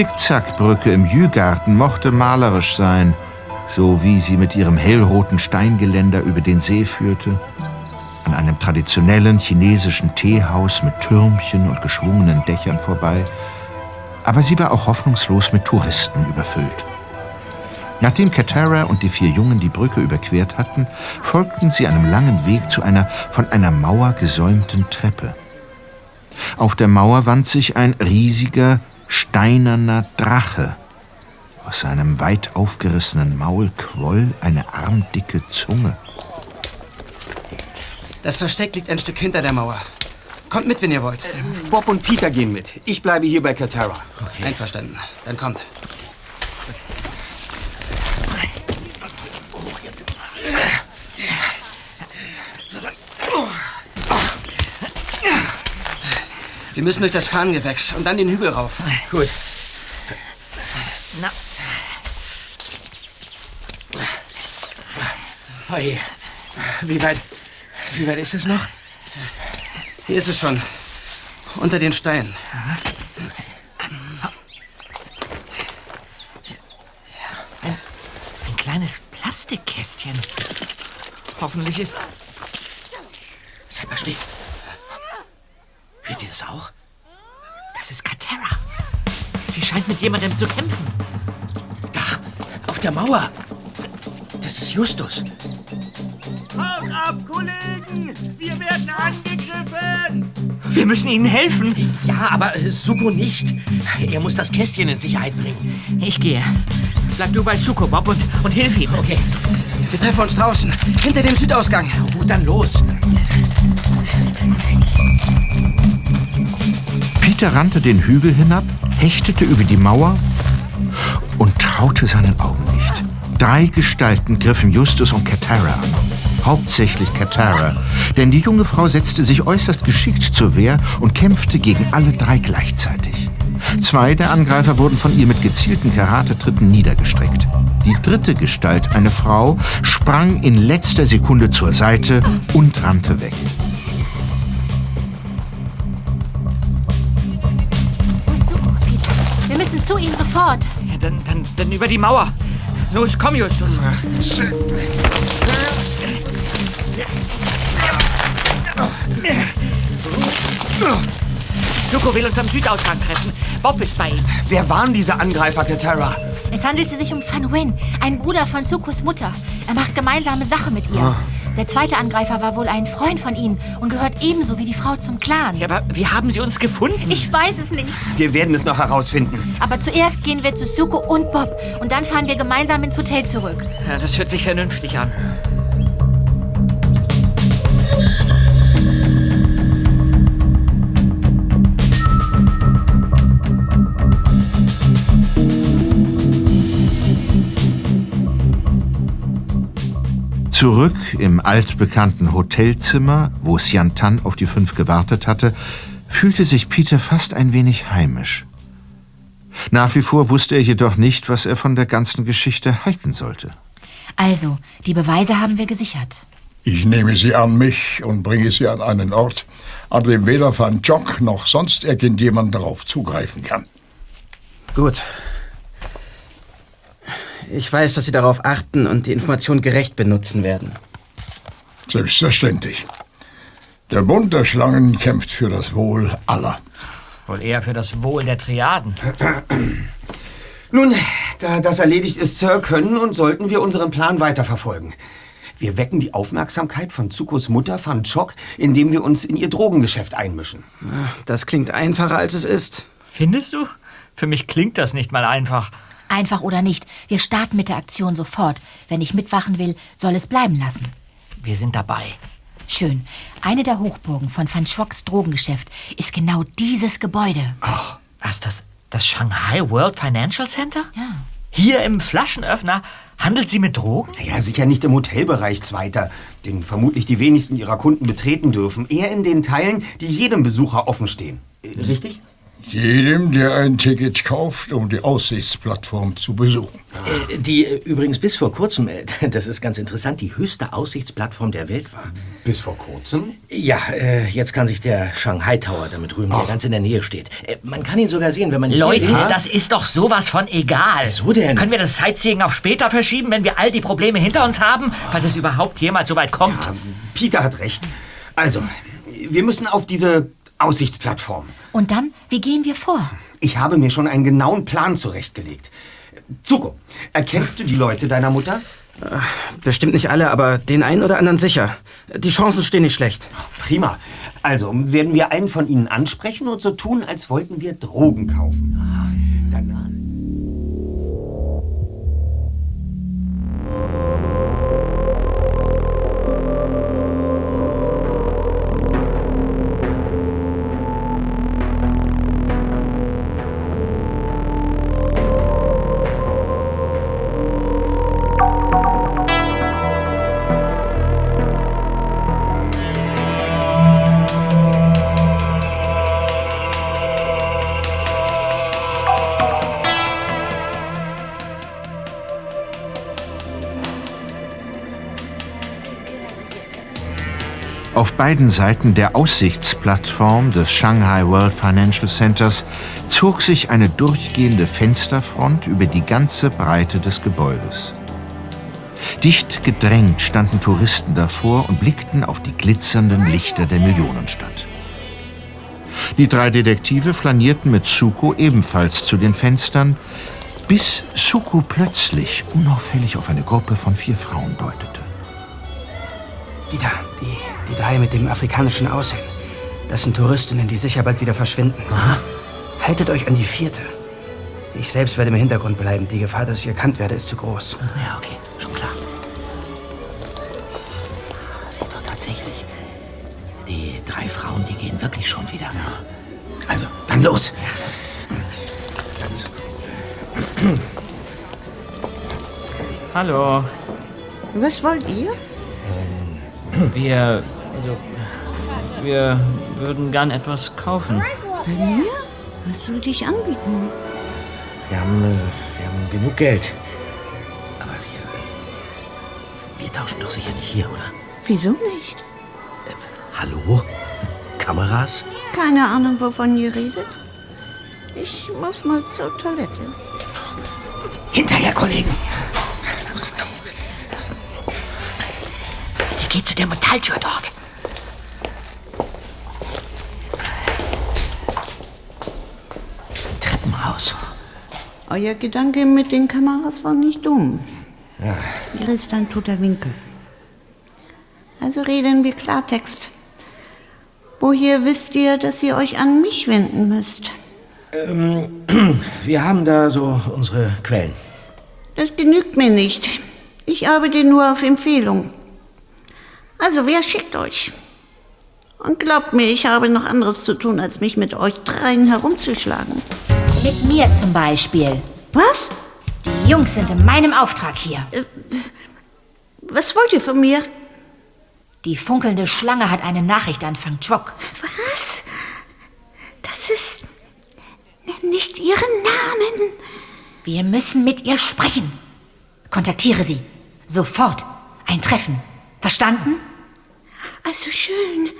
Zickzackbrücke im Jügarten mochte malerisch sein, so wie sie mit ihrem hellroten Steingeländer über den See führte, an einem traditionellen chinesischen Teehaus mit Türmchen und geschwungenen Dächern vorbei, aber sie war auch hoffnungslos mit Touristen überfüllt. Nachdem Katara und die vier Jungen die Brücke überquert hatten, folgten sie einem langen Weg zu einer von einer Mauer gesäumten Treppe. Auf der Mauer wand sich ein riesiger, steinerner Drache. Aus seinem weit aufgerissenen Maul quoll eine armdicke Zunge. Das Versteck liegt ein Stück hinter der Mauer. Kommt mit, wenn ihr wollt. Bob und Peter gehen mit. Ich bleibe hier bei Katara. Einverstanden. Dann kommt. Wir müssen durch das Fahnengewächs und dann den Hügel rauf. Gut. Na. Oje. Wie weit, wie weit ist es noch? Hier ist es schon. Unter den Steinen. Ein kleines Plastikkästchen. Hoffentlich ist. Scheint mit jemandem zu kämpfen. Da, auf der Mauer. Das ist Justus. Haut ab, Kollegen! Wir werden angegriffen! Wir müssen ihnen helfen. Ja, aber äh, Suko nicht. Er muss das Kästchen in Sicherheit bringen. Ich gehe. Bleib du bei Suko, Bob, und, und hilf ihm. Okay, Wir treffen uns draußen, hinter dem Südausgang. gut, dann los. Peter rannte den Hügel hinab, hechtete über die Mauer und traute seinen Augen nicht. Drei Gestalten griffen Justus und Katara an. Hauptsächlich Katara, denn die junge Frau setzte sich äußerst geschickt zur Wehr und kämpfte gegen alle drei gleichzeitig. Zwei der Angreifer wurden von ihr mit gezielten Karatetritten niedergestreckt. Die dritte Gestalt, eine Frau, sprang in letzter Sekunde zur Seite und rannte weg. Dann, dann, dann über die Mauer. Los, komm, Justus. Suko will uns am Südausgang treffen. Bob ist bei ihm. Wer waren diese Angreifer, Katara? Es handelte sich um Fan Wen, einen Bruder von Sukos Mutter. Er macht gemeinsame Sache mit ihr. Der zweite Angreifer war wohl ein Freund von ihnen und gehört ebenso wie die Frau zum Clan. Ja, aber wie haben sie uns gefunden? Ich weiß es nicht. Wir werden es noch herausfinden. Aber zuerst gehen wir zu Suko und Bob und dann fahren wir gemeinsam ins Hotel zurück. Ja, das hört sich vernünftig an. Zurück im altbekannten Hotelzimmer, wo Sian Tan auf die fünf gewartet hatte, fühlte sich Peter fast ein wenig heimisch. Nach wie vor wusste er jedoch nicht, was er von der ganzen Geschichte halten sollte. Also, die Beweise haben wir gesichert. Ich nehme sie an mich und bringe sie an einen Ort, an dem weder Van Jock noch sonst irgendjemand darauf zugreifen kann. Gut. Ich weiß, dass Sie darauf achten und die Information gerecht benutzen werden. Selbstverständlich. Der Bund der Schlangen kämpft für das Wohl aller. Wohl eher für das Wohl der Triaden. Nun, da das erledigt ist, Sir, können und sollten wir unseren Plan weiterverfolgen. Wir wecken die Aufmerksamkeit von Zukos Mutter Van Chok, indem wir uns in ihr Drogengeschäft einmischen. Das klingt einfacher, als es ist. Findest du? Für mich klingt das nicht mal einfach. Einfach oder nicht, wir starten mit der Aktion sofort. Wenn ich mitwachen will, soll es bleiben lassen. Wir sind dabei. Schön. Eine der Hochburgen von Van Schwocks Drogengeschäft ist genau dieses Gebäude. Was, das, das Shanghai World Financial Center? Ja. Hier im Flaschenöffner handelt sie mit Drogen? Ja, sicher nicht im Hotelbereich Zweiter, den vermutlich die wenigsten ihrer Kunden betreten dürfen. Eher in den Teilen, die jedem Besucher offen stehen. Äh, Richtig? Jedem, der ein Ticket kauft, um die Aussichtsplattform zu besuchen. Äh, die äh, übrigens bis vor kurzem, äh, das ist ganz interessant, die höchste Aussichtsplattform der Welt war. Bis vor kurzem? Ja, jetzt kann sich der Shanghai Tower damit rühmen, der ganz in der Nähe steht. Man kann ihn sogar sehen, wenn man hier Leute, ist. das ist doch sowas von egal. Wieso denn? Können wir das Sightseeing auf später verschieben, wenn wir all die Probleme hinter uns haben? Falls es überhaupt jemals so weit kommt. Peter hat recht. Also, wir müssen auf diese Aussichtsplattform. Und dann, wie gehen wir vor? Ich habe mir schon einen genauen Plan zurechtgelegt. Zuko, erkennst du die Leute deiner Mutter? Bestimmt nicht alle, aber den einen oder anderen sicher. Die Chancen stehen nicht schlecht. Prima. Also werden wir einen von ihnen ansprechen und so tun, als wollten wir Drogen kaufen. Danach. Auf beiden Seiten der Aussichtsplattform des Shanghai World Financial Centers zog sich eine durchgehende Fensterfront über die ganze Breite des Gebäudes. Dicht gedrängt standen Touristen davor und blickten auf die glitzernden Lichter der Millionenstadt. Die drei Detektive flanierten mit Suko ebenfalls zu den Fenstern, bis Suko plötzlich unauffällig auf eine Gruppe von vier Frauen deutete. Die da, die, die drei mit dem afrikanischen Aussehen. Das sind Touristinnen, die sicher bald wieder verschwinden. Haltet euch an die vierte. Ich selbst werde im Hintergrund bleiben. Die Gefahr, dass ich erkannt werde, ist zu groß. Ja, okay, schon klar. Sind doch tatsächlich. Die drei Frauen, die gehen wirklich schon wieder. Ja. Also, dann los. Hallo. Was wollt ihr? Wir. Also. Wir würden gern etwas kaufen. Bei mir? Was sollte ich anbieten? Wir haben, äh, wir haben genug Geld. Aber wir. Wir tauschen doch sicher nicht hier, oder? Wieso nicht? Hallo? Kameras? Keine Ahnung, wovon ihr redet. Ich muss mal zur Toilette. Hinterher, Kollegen! Sie geht zu der Metalltür dort. Treppenhaus. Euer Gedanke mit den Kameras war nicht dumm. Ja. Hier ist ein toter Winkel. Also reden wir Klartext. Woher wisst ihr, dass ihr euch an mich wenden müsst? Ähm, wir haben da so unsere Quellen. Das genügt mir nicht. Ich arbeite nur auf Empfehlung. Also, wer schickt euch? Und glaubt mir, ich habe noch anderes zu tun, als mich mit euch dreien herumzuschlagen. Mit mir zum Beispiel. Was? Die Jungs sind in meinem Auftrag hier. Was wollt ihr von mir? Die funkelnde Schlange hat eine Nachricht an Fang Chok. Was? Das ist. Nenn nicht ihren Namen. Wir müssen mit ihr sprechen. Kontaktiere sie. Sofort. Ein Treffen. Verstanden? Also schön.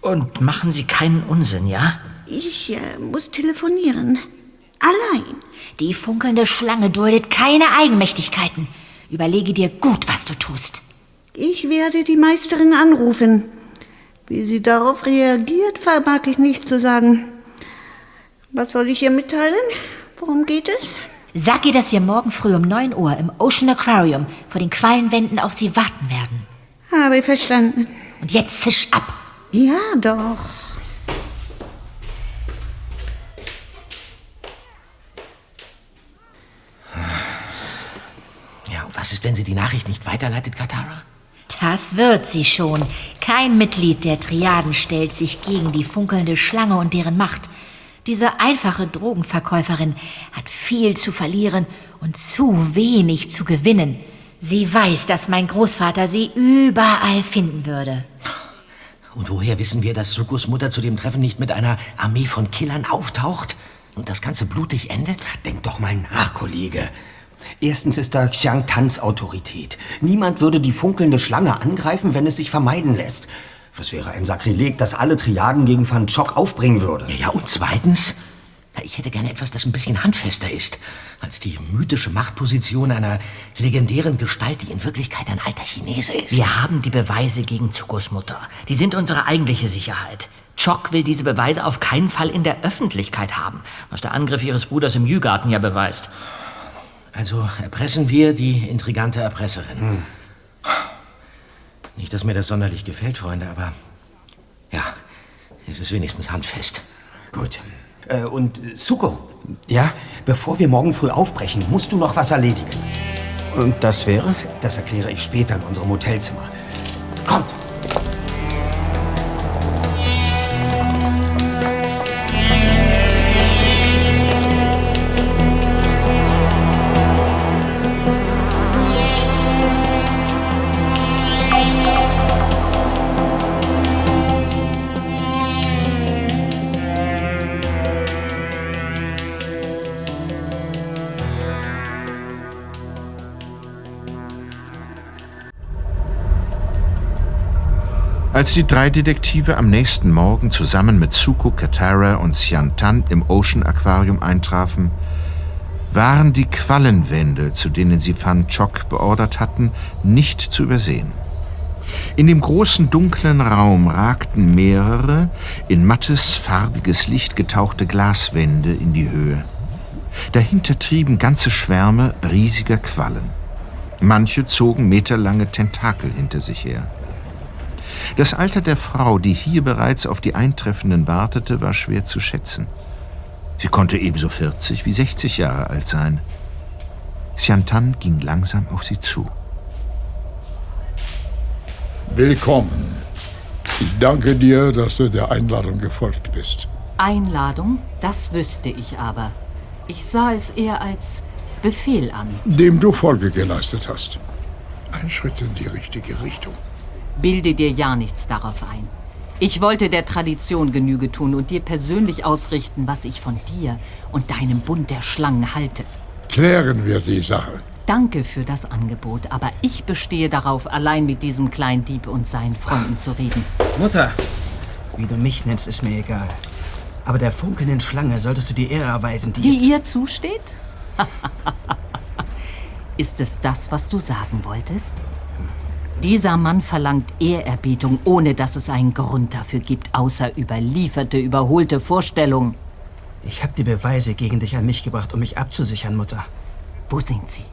Und machen Sie keinen Unsinn, ja? Ich äh, muss telefonieren. Allein. Die funkelnde Schlange duldet keine Eigenmächtigkeiten. Überlege dir gut, was du tust. Ich werde die Meisterin anrufen. Wie sie darauf reagiert, vermag ich nicht zu sagen. Was soll ich ihr mitteilen? Worum geht es? Sag ihr, dass wir morgen früh um 9 Uhr im Ocean Aquarium vor den Quallenwänden auf sie warten werden. Habe verstanden. Und jetzt zisch ab. Ja, doch. Was ist, wenn sie die Nachricht nicht weiterleitet, Katara? Das wird sie schon. Kein Mitglied der Triaden stellt sich gegen die funkelnde Schlange und deren Macht. Diese einfache Drogenverkäuferin hat viel zu verlieren und zu wenig zu gewinnen. Sie weiß, dass mein Großvater sie überall finden würde. Und woher wissen wir, dass Sukos Mutter zu dem Treffen nicht mit einer Armee von Killern auftaucht und das Ganze blutig endet? Denk doch mal nach, Kollege. Erstens ist da Xiang Tans Autorität. Niemand würde die funkelnde Schlange angreifen, wenn es sich vermeiden lässt. Das wäre ein Sakrileg, das alle Triaden gegen Van Chok aufbringen würde. Ja, ja, und zweitens, ich hätte gerne etwas, das ein bisschen handfester ist, als die mythische Machtposition einer legendären Gestalt, die in Wirklichkeit ein alter Chinese ist. Wir haben die Beweise gegen Tsukos Mutter. Die sind unsere eigentliche Sicherheit. Chok will diese Beweise auf keinen Fall in der Öffentlichkeit haben, was der Angriff ihres Bruders im Jügarten ja beweist. Also erpressen wir die intrigante Erpresserin. Hm. Nicht, dass mir das sonderlich gefällt, Freunde, aber ja, es ist wenigstens handfest. Gut. Äh, und Suko? Ja? Bevor wir morgen früh aufbrechen, musst du noch was erledigen. Und das wäre? Das erkläre ich später in unserem Hotelzimmer. Kommt! Als die drei Detektive am nächsten Morgen zusammen mit Suko Katara und Xian Tan im Ocean Aquarium eintrafen, waren die Quallenwände, zu denen sie Van Chok beordert hatten, nicht zu übersehen. In dem großen dunklen Raum ragten mehrere, in mattes, farbiges Licht getauchte Glaswände in die Höhe. Dahinter trieben ganze Schwärme riesiger Quallen. Manche zogen meterlange Tentakel hinter sich her. Das Alter der Frau, die hier bereits auf die Eintreffenden wartete, war schwer zu schätzen. Sie konnte ebenso 40 wie 60 Jahre alt sein. Xiantan ging langsam auf sie zu. Willkommen. Ich danke dir, dass du der Einladung gefolgt bist. Einladung, das wüsste ich aber. Ich sah es eher als Befehl an. Dem du Folge geleistet hast. Ein Schritt in die richtige Richtung. Bilde dir ja nichts darauf ein. Ich wollte der Tradition Genüge tun und dir persönlich ausrichten, was ich von dir und deinem Bund der Schlangen halte. Klären wir die Sache. Danke für das Angebot, aber ich bestehe darauf, allein mit diesem kleinen Dieb und seinen Freunden zu reden. Mutter, wie du mich nennst, ist mir egal. Aber der funkelnden Schlange solltest du die Ehre erweisen, die... Die ihr zusteht? ist es das, was du sagen wolltest? Dieser Mann verlangt Ehrerbietung, ohne dass es einen Grund dafür gibt, außer überlieferte, überholte Vorstellungen. Ich habe die Beweise gegen dich an mich gebracht, um mich abzusichern, Mutter. Wo sind sie?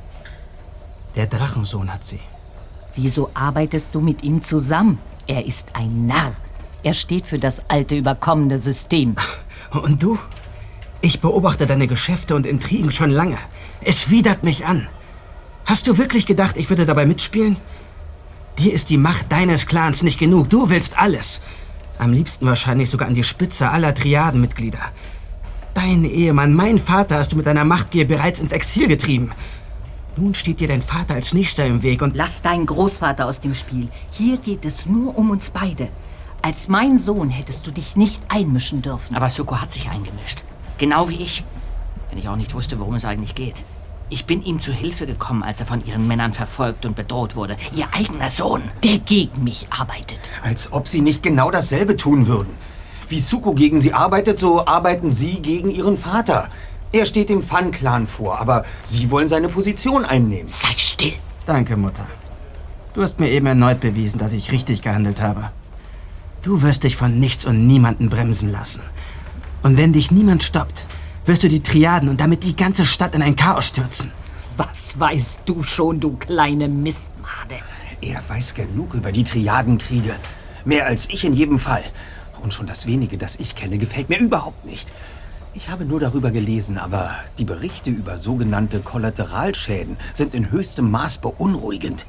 Der Drachensohn hat sie. Wieso arbeitest du mit ihm zusammen? Er ist ein Narr. Er steht für das alte, überkommene System. Und du? Ich beobachte deine Geschäfte und Intrigen schon lange. Es widert mich an. Hast du wirklich gedacht, ich würde dabei mitspielen? Dir ist die Macht deines Clans nicht genug. Du willst alles. Am liebsten wahrscheinlich sogar an die Spitze aller Triadenmitglieder. Dein Ehemann, mein Vater, hast du mit deiner Machtgier bereits ins Exil getrieben. Nun steht dir dein Vater als Nächster im Weg und... Lass deinen Großvater aus dem Spiel. Hier geht es nur um uns beide. Als mein Sohn hättest du dich nicht einmischen dürfen. Aber Suko hat sich eingemischt. Genau wie ich. Wenn ich auch nicht wusste, worum es eigentlich geht. Ich bin ihm zu Hilfe gekommen, als er von ihren Männern verfolgt und bedroht wurde. Ihr eigener Sohn. Der gegen mich arbeitet. Als ob sie nicht genau dasselbe tun würden. Wie Suko gegen sie arbeitet, so arbeiten sie gegen ihren Vater. Er steht dem Fan-Clan vor, aber sie wollen seine Position einnehmen. Sei still. Danke, Mutter. Du hast mir eben erneut bewiesen, dass ich richtig gehandelt habe. Du wirst dich von nichts und niemanden bremsen lassen. Und wenn dich niemand stoppt, wirst du die Triaden und damit die ganze Stadt in ein Chaos stürzen. Was weißt du schon, du kleine Mistmade? Er weiß genug über die Triadenkriege. Mehr als ich in jedem Fall. Und schon das wenige, das ich kenne, gefällt mir überhaupt nicht. Ich habe nur darüber gelesen, aber die Berichte über sogenannte Kollateralschäden sind in höchstem Maß beunruhigend.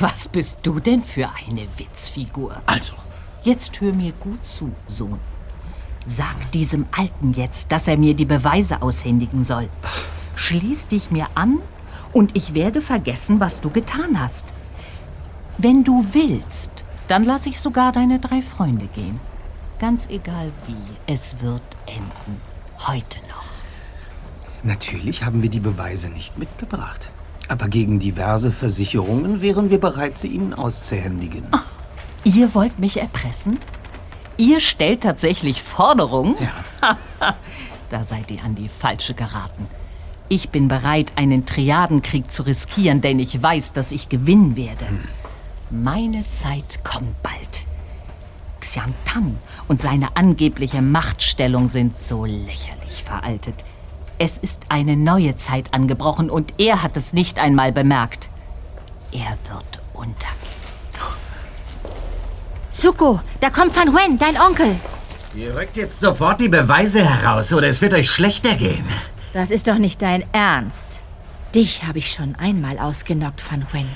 Was bist du denn für eine Witzfigur? Also, Jetzt hör mir gut zu, Sohn. Sag diesem Alten jetzt, dass er mir die Beweise aushändigen soll. Schließ dich mir an und ich werde vergessen, was du getan hast. Wenn du willst, dann lass ich sogar deine drei Freunde gehen. Ganz egal wie, es wird enden. Heute noch. natürlich haben wir die Beweise nicht mitgebracht. Aber gegen diverse Versicherungen wären wir bereit, sie ihnen auszuhändigen. Ihr wollt mich erpressen? Ihr stellt tatsächlich Forderungen? Ja. da seid ihr an die falsche geraten. Ich bin bereit, einen Triadenkrieg zu riskieren, denn ich weiß, dass ich gewinnen werde. Meine Zeit kommt bald. Xiantan und seine angebliche Machtstellung sind so lächerlich veraltet. Es ist eine neue Zeit angebrochen und er hat es nicht einmal bemerkt. Er wird untergehen. Suko, da kommt Van Wen, dein Onkel. Ihr rückt jetzt sofort die Beweise heraus, oder es wird euch schlechter gehen. Das ist doch nicht dein Ernst. Dich habe ich schon einmal ausgenockt, Van Wen.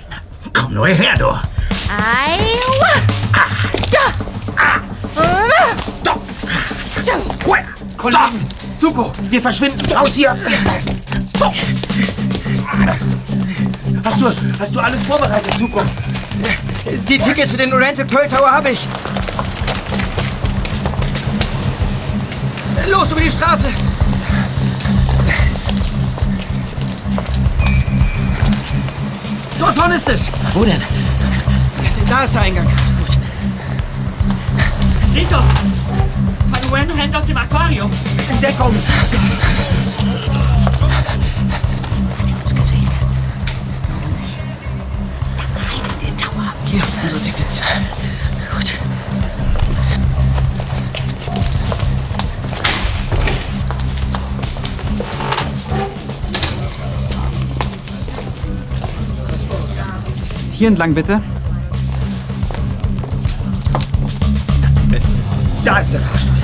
Komm nur her, du. Kollegen! Suko, wir verschwinden raus hier! Hast du, hast du alles vorbereitet, Suko? Die Tickets für den Oriental Pearl Tower habe ich. Los über die Straße! Dort vorne ist es! Wo denn? Da ist der Eingang. Gut. Seht doch! Van Wen rennt aus dem Aquarium. Deckung! Hier, unsere Tickets. Gut. Hier entlang bitte. Da ist der Fahrstuhl.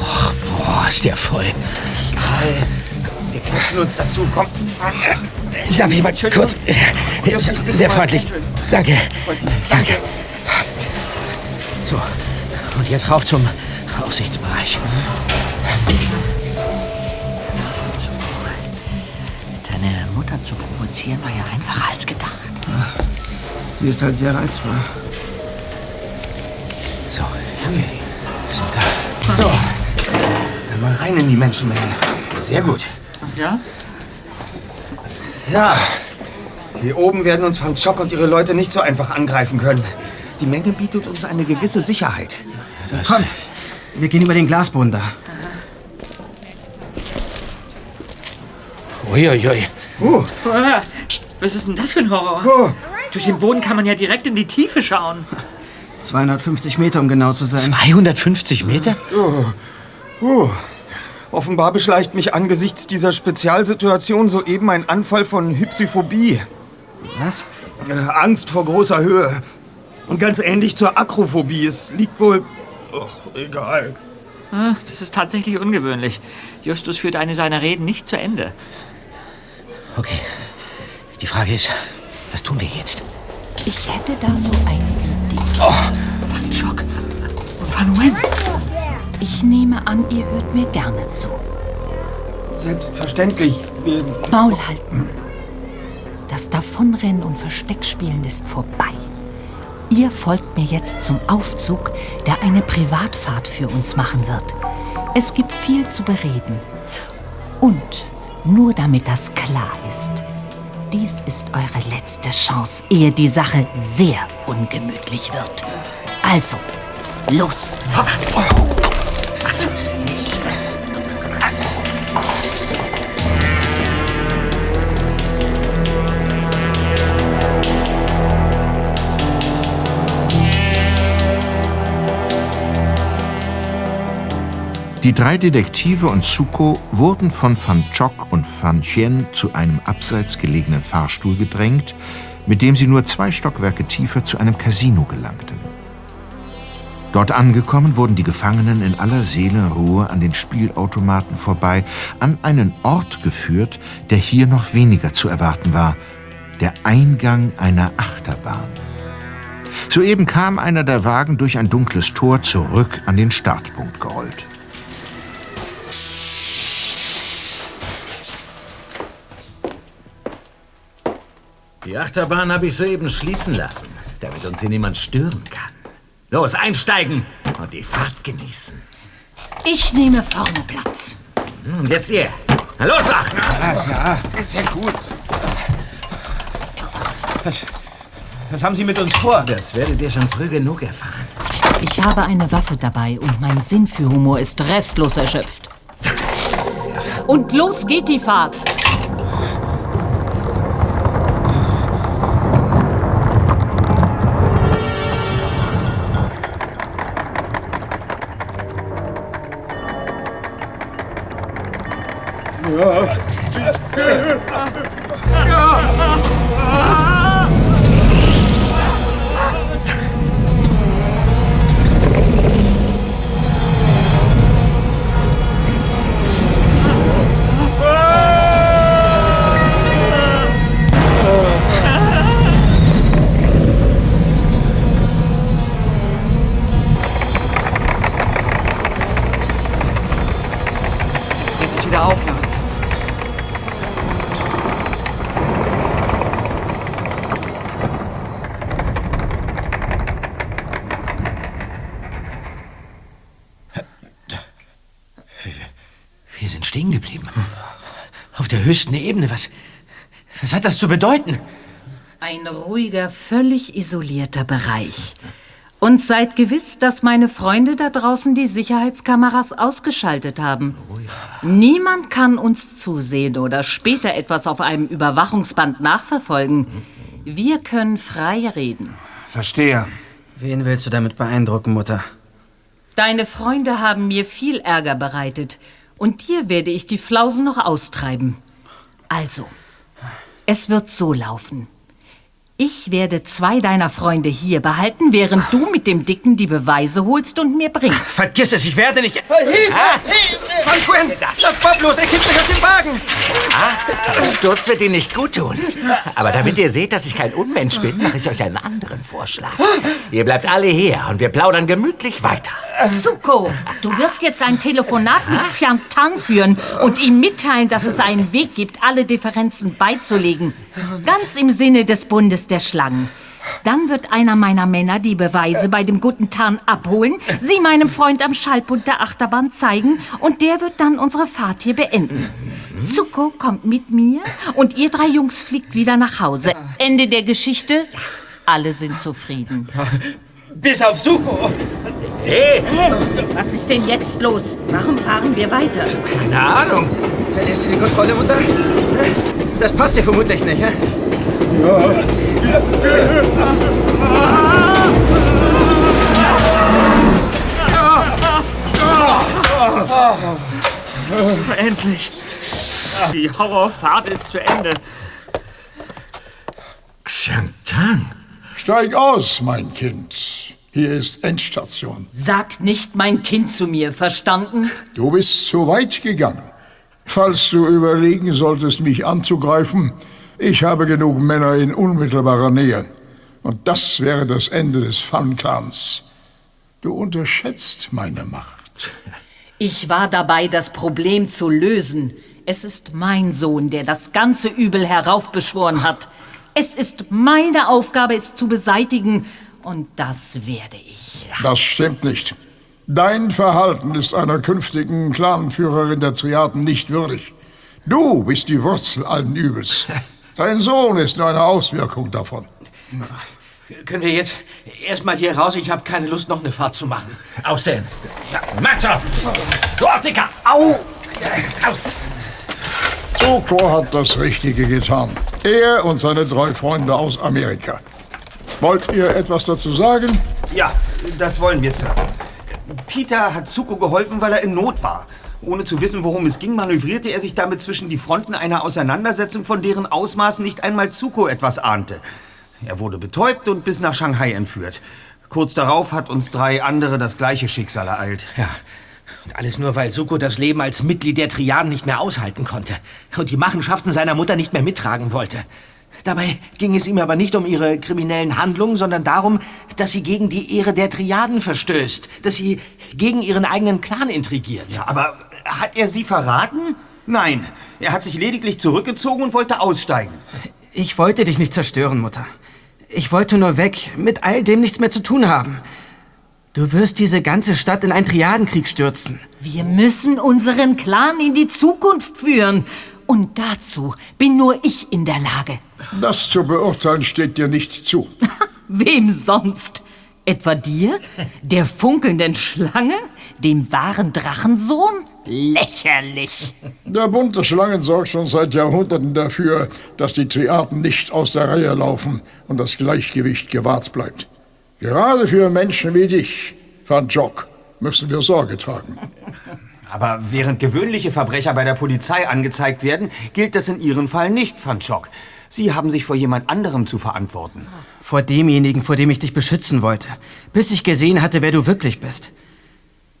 Och, boah, ist der voll. Karl, wir quetschen uns dazu. Komm. Darf ich mal kurz... Sehr freundlich. Danke. Danke. So, und jetzt rauf zum Aussichtsbereich. Deine Mutter zu provozieren war ja einfacher als gedacht. Sie ist halt sehr reizbar. So, wir sind da. So, dann mal rein in die Menschenmenge. Sehr gut. Ja? Ja, hier oben werden uns Van Chock und ihre Leute nicht so einfach angreifen können. Die Menge bietet uns eine gewisse Sicherheit. Kommt, wir gehen über den Glasboden da. Uiuiui. Uh, Was ist denn das für ein Horror? Oh. Durch den Boden kann man ja direkt in die Tiefe schauen. 250 Meter, um genau zu sein. 250 Meter? uh, uh. Offenbar beschleicht mich angesichts dieser Spezialsituation soeben ein Anfall von Hypsiphobie. Was? Äh, Angst vor großer Höhe. Und ganz ähnlich zur Akrophobie. Es liegt wohl... Ach, egal. Ah, Das ist tatsächlich ungewöhnlich. Justus führt eine seiner Reden nicht zu Ende. Okay. Die Frage ist, was tun wir jetzt? Ich hätte da so eine Idee. Oh, Van Schock und Van Wen. Ich nehme an, ihr hört mir gerne zu. Selbstverständlich. Wir... Maul halten. Das Davonrennen und Versteckspielen ist vorbei. Ihr folgt mir jetzt zum Aufzug, der eine Privatfahrt für uns machen wird. Es gibt viel zu bereden. Und nur damit das klar ist, dies ist eure letzte Chance, ehe die Sache sehr ungemütlich wird. Also, los! Vorwärts! Die drei Detektive und Suko wurden von Van Chock und Van Chien zu einem abseits gelegenen Fahrstuhl gedrängt, mit dem sie nur zwei Stockwerke tiefer zu einem Casino gelangten. Dort angekommen wurden die Gefangenen in aller Seelenruhe an den Spielautomaten vorbei an einen Ort geführt, der hier noch weniger zu erwarten war, der Eingang einer Achterbahn. Soeben kam einer der Wagen durch ein dunkles Tor zurück an den Startpunkt gerollt. Die Achterbahn habe ich soeben schließen lassen, damit uns hier niemand stören kann. Los, einsteigen und die Fahrt genießen. Ich nehme vorne Platz. Und jetzt ihr. Na los doch! Ja, ja. Ist ja gut. Was, was haben Sie mit uns vor? Das werdet ihr schon früh genug erfahren. Ich habe eine Waffe dabei und mein Sinn für Humor ist restlos erschöpft. Und los geht die Fahrt. Wieder aufwärts. Wir sind stehen geblieben. Auf der höchsten Ebene. Was, was hat das zu bedeuten? Ein ruhiger, völlig isolierter Bereich. Und seid gewiss, dass meine Freunde da draußen die Sicherheitskameras ausgeschaltet haben. Niemand kann uns zusehen oder später etwas auf einem Überwachungsband nachverfolgen. Wir können frei reden. Verstehe. Wen willst du damit beeindrucken, Mutter? Deine Freunde haben mir viel Ärger bereitet. Und dir werde ich die Flausen noch austreiben. Also, es wird so laufen. Ich werde zwei deiner Freunde hier behalten, während du mit dem Dicken die Beweise holst und mir bringst. Vergiss es, ich werde nicht... Hilfe! Ah! Van Quen, lass Bob los, er kippt mich aus dem Wagen! Ah, aber Sturz wird Ihnen nicht gut tun. Aber damit ihr seht, dass ich kein Unmensch bin, mache ich euch einen anderen Vorschlag. Ihr bleibt alle hier und wir plaudern gemütlich weiter. Suko, du wirst jetzt ein Telefonat mit Xian Tang führen und ihm mitteilen, dass es einen Weg gibt, alle Differenzen beizulegen. Ganz im Sinne des Bundes der Schlangen. Dann wird einer meiner Männer die Beweise bei dem guten Tan abholen, sie meinem Freund am Schallbund der Achterbahn zeigen und der wird dann unsere Fahrt hier beenden. Zuko kommt mit mir und ihr drei Jungs fliegt wieder nach Hause. Ende der Geschichte. Alle sind zufrieden. Bis auf Suko. Hey! Was ist denn jetzt los? Warum fahren wir weiter? Keine Ahnung. Verlierst du die Kontrolle, Mutter? Das passt dir vermutlich nicht, hä? Endlich. Die Horrorfahrt ist zu Ende. Xiangtang. Steig aus, mein Kind. Hier ist Endstation. Sagt nicht mein Kind zu mir, verstanden? Du bist zu weit gegangen. Falls du überlegen solltest, mich anzugreifen, ich habe genug Männer in unmittelbarer Nähe. Und das wäre das Ende des Fun-Clans. Du unterschätzt meine Macht. Ich war dabei, das Problem zu lösen. Es ist mein Sohn, der das ganze Übel heraufbeschworen hat. Es ist meine Aufgabe, es zu beseitigen. Und das werde ich. Das stimmt nicht. Dein Verhalten ist einer künftigen Clanführerin der Triaden nicht würdig. Du bist die Wurzel allen Übels. Dein Sohn ist nur eine Auswirkung davon. Können wir jetzt erstmal hier raus? Ich habe keine Lust, noch eine Fahrt zu machen. Ausstellen. Ja, Macho! Du Optiker! Au! Aus! Soko hat das Richtige getan. Er und seine drei Freunde aus Amerika. Wollt ihr etwas dazu sagen? Ja, das wollen wir, Sir. Peter hat Zuko geholfen, weil er in Not war. Ohne zu wissen, worum es ging, manövrierte er sich damit zwischen die Fronten einer Auseinandersetzung, von deren Ausmaß nicht einmal Zuko etwas ahnte. Er wurde betäubt und bis nach Shanghai entführt. Kurz darauf hat uns drei andere das gleiche Schicksal ereilt. Ja. Und alles nur, weil Suko das Leben als Mitglied der Triaden nicht mehr aushalten konnte und die Machenschaften seiner Mutter nicht mehr mittragen wollte. Dabei ging es ihm aber nicht um ihre kriminellen Handlungen, sondern darum, dass sie gegen die Ehre der Triaden verstößt, dass sie gegen ihren eigenen Clan intrigiert. Ja, aber hat er sie verraten? Nein, er hat sich lediglich zurückgezogen und wollte aussteigen. Ich wollte dich nicht zerstören, Mutter. Ich wollte nur weg, mit all dem nichts mehr zu tun haben. Du wirst diese ganze Stadt in einen Triadenkrieg stürzen. Wir müssen unseren Clan in die Zukunft führen. Und dazu bin nur ich in der Lage. Das zu beurteilen steht dir nicht zu. Wem sonst? Etwa dir? Der funkelnden Schlange? Dem wahren Drachensohn? Lächerlich. Der Bund der Schlangen sorgt schon seit Jahrhunderten dafür, dass die Triaden nicht aus der Reihe laufen und das Gleichgewicht gewahrt bleibt. Gerade für Menschen wie dich, Van Jock, müssen wir Sorge tragen. Aber während gewöhnliche Verbrecher bei der Polizei angezeigt werden, gilt das in Ihrem Fall nicht, Van Jock. Sie haben sich vor jemand anderem zu verantworten. Vor demjenigen, vor dem ich dich beschützen wollte. Bis ich gesehen hatte, wer du wirklich bist.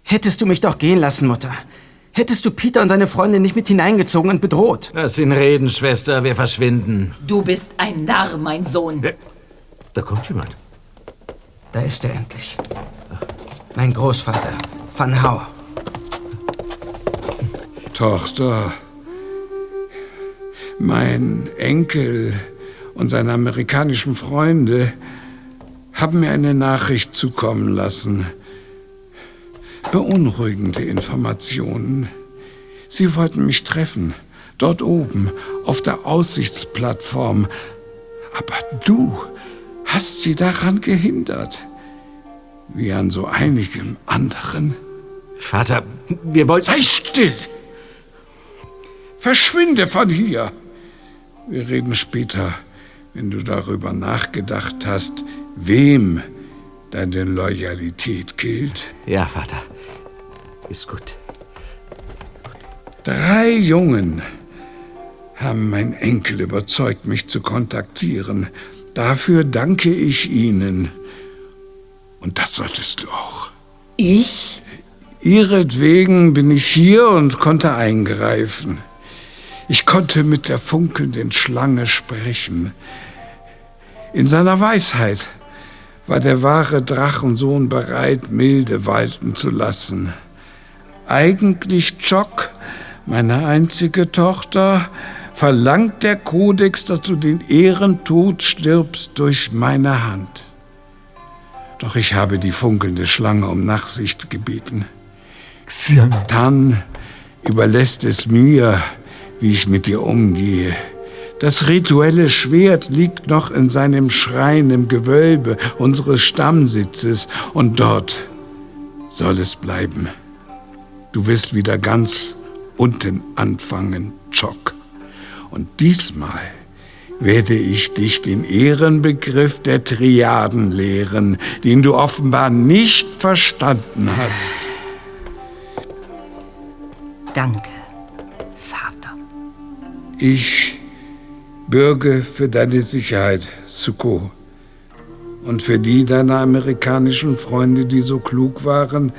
Hättest du mich doch gehen lassen, Mutter. Hättest du Peter und seine Freundin nicht mit hineingezogen und bedroht. Lass ihn reden, Schwester. Wir verschwinden. Du bist ein Narr, mein Sohn. Da kommt jemand. Da ist er endlich. Mein Großvater, Van Hau. Tochter, mein Enkel und seine amerikanischen Freunde haben mir eine Nachricht zukommen lassen. Beunruhigende Informationen. Sie wollten mich treffen, dort oben, auf der Aussichtsplattform. Aber du hast sie daran gehindert. Wie an so einigem anderen. Vater, wir wollten... Sei still! Verschwinde von hier! Wir reden später, wenn du darüber nachgedacht hast, wem deine Loyalität gilt? Ja, Vater. Ist gut. Drei Jungen haben mein Enkel überzeugt, mich zu kontaktieren. Dafür danke ich ihnen. Und das solltest du auch. Ich? Ihretwegen bin ich hier und konnte eingreifen. Ich konnte mit der funkelnden Schlange sprechen. In seiner Weisheit war der wahre Drachensohn bereit, Milde walten zu lassen. Eigentlich Jock, meine einzige Tochter, verlangt der Kodex, dass du den Ehrentod stirbst durch meine Hand. Doch ich habe die funkelnde Schlange um Nachsicht gebeten. Tan überlässt es mir, wie ich mit dir umgehe. Das rituelle Schwert liegt noch in seinem Schrein im Gewölbe unseres Stammsitzes und dort soll es bleiben. Du wirst wieder ganz unten anfangen, Chock. Und diesmal werde ich dich den Ehrenbegriff der Triaden lehren, den du offenbar nicht verstanden hast. Danke. Ich bürge für deine Sicherheit, Suko. Und für die deiner amerikanischen Freunde, die so klug waren,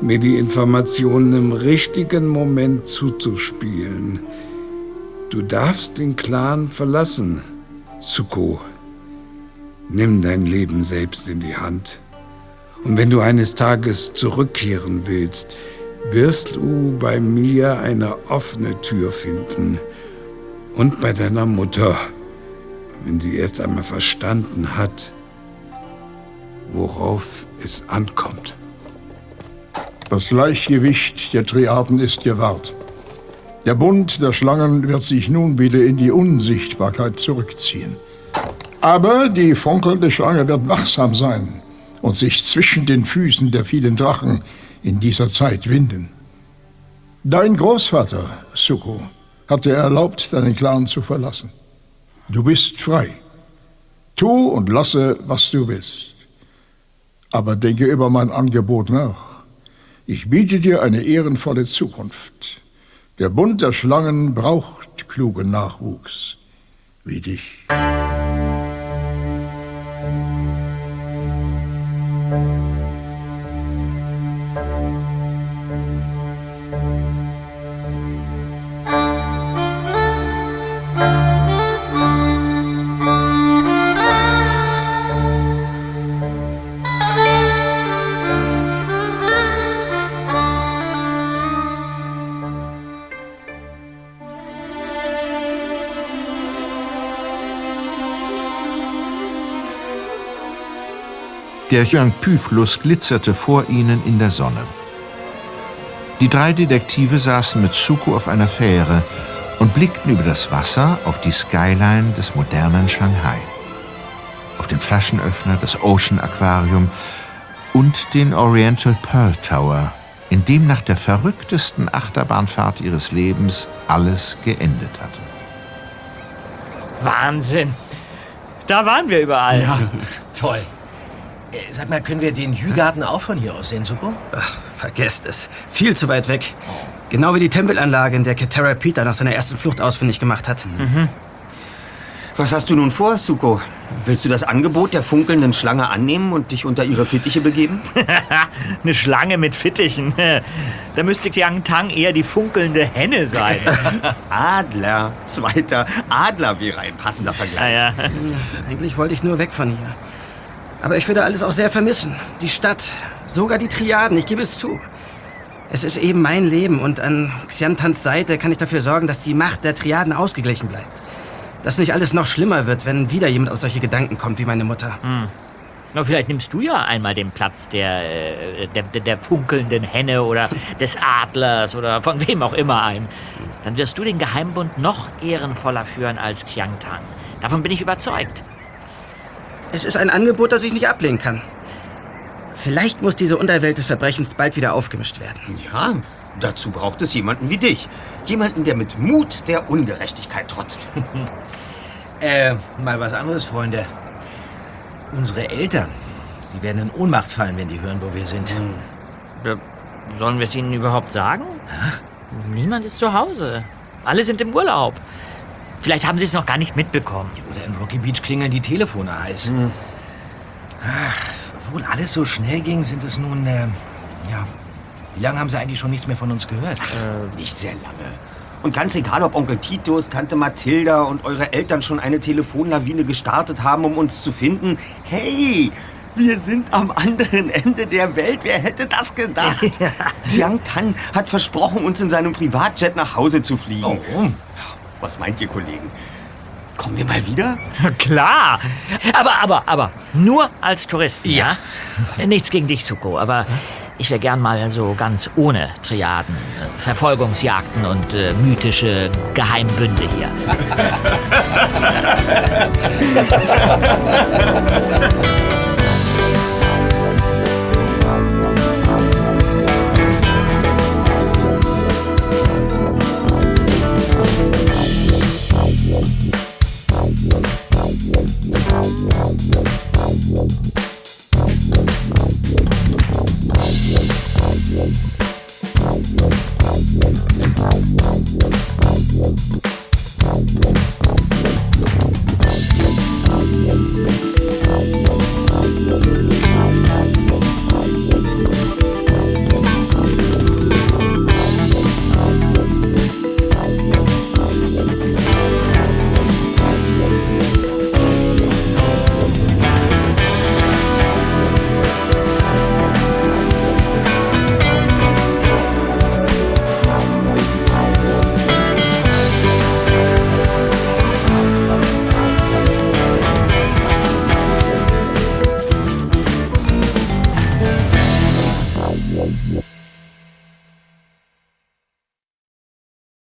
mir die Informationen im richtigen Moment zuzuspielen. Du darfst den Clan verlassen, Suko. Nimm dein Leben selbst in die Hand. Und wenn du eines Tages zurückkehren willst, wirst du bei mir eine offene Tür finden. Und bei deiner Mutter, wenn sie erst einmal verstanden hat, worauf es ankommt. Das Gleichgewicht der Triaden ist gewahrt. Der Bund der Schlangen wird sich nun wieder in die Unsichtbarkeit zurückziehen. Aber die funkelnde Schlange wird wachsam sein und sich zwischen den Füßen der vielen Drachen in dieser Zeit winden. Dein Großvater, Suko, hat dir erlaubt, deinen Clan zu verlassen. Du bist frei. Tu und lasse, was du willst. Aber denke über mein Angebot nach. Ich biete dir eine ehrenvolle Zukunft. Der Bund der Schlangen braucht klugen Nachwuchs wie dich. Der Yangpu-Fluss glitzerte vor ihnen in der Sonne. Die drei Detektive saßen mit Suko auf einer Fähre und blickten über das Wasser auf die Skyline des modernen Shanghai. Auf den Flaschenöffner, das Ocean Aquarium und den Oriental Pearl Tower, in dem nach der verrücktesten Achterbahnfahrt ihres Lebens alles geendet hatte. Wahnsinn. Da waren wir überall. Ja, toll. Äh, Sag mal, können wir den Hügarten auch von hier aus sehen, Suko? Ach, vergesst es. Viel zu weit weg. Genau wie die Tempelanlage, in der Ketera Peter nach seiner ersten Flucht ausfindig gemacht hat. Was hast du nun vor, Suko? Willst du das Angebot der funkelnden Schlange annehmen und dich unter ihre Fittiche begeben? Eine Schlange mit Fittichen. Da müsste Xiang Tang eher die funkelnde Henne sein. Adler. Zweiter Adler wäre ein passender Vergleich. Ja, ja. Eigentlich wollte ich nur weg von hier. Aber ich würde alles auch sehr vermissen. Die Stadt, sogar die Triaden, ich gebe es zu. Es ist eben mein Leben und an Xiantans Seite kann ich dafür sorgen, dass die Macht der Triaden ausgeglichen bleibt. Dass nicht alles noch schlimmer wird, wenn wieder jemand auf solche Gedanken kommt wie meine Mutter. Hm. Na, vielleicht nimmst du ja einmal den Platz der, äh, der, der, funkelnden Henne oder des Adlers oder von wem auch immer ein. Dann wirst du den Geheimbund noch ehrenvoller führen als Xiang Tang. Davon bin ich überzeugt. Es ist ein Angebot, das ich nicht ablehnen kann. Vielleicht muss diese Unterwelt des Verbrechens bald wieder aufgemischt werden. Ja, dazu braucht es jemanden wie dich. Jemanden, der mit Mut der Ungerechtigkeit trotzt. Äh, mal was anderes, Freunde. Unsere Eltern, die werden in Ohnmacht fallen, wenn die hören, wo wir sind. Ja, Sollen wir es ihnen überhaupt sagen? Niemand ist zu Hause. Alle sind im Urlaub. Vielleicht haben sie es noch gar nicht mitbekommen. Oder in Rocky Beach klingeln die Telefone heiß. Ach, obwohl alles so schnell ging, sind es nun, äh, ja. Wie lange haben sie eigentlich schon nichts mehr von uns gehört? Nicht sehr lange. Und ganz egal, ob Onkel Titus, Tante Mathilda und eure Eltern schon eine Telefonlawine gestartet haben, um uns zu finden. Hey, wir sind am anderen Ende der Welt. Wer hätte das gedacht? Jiang Kan hat versprochen, uns in seinem Privatjet nach Hause zu fliegen. Oh. Was meint ihr, Kollegen? Kommen wir mal wieder? Klar. Aber, aber, aber, nur als Touristen, ja? Nichts gegen dich, Suko, aber ich wäre gern mal so ganz ohne Triaden, äh, Verfolgungsjagden und äh, mythische Geheimbünde hier.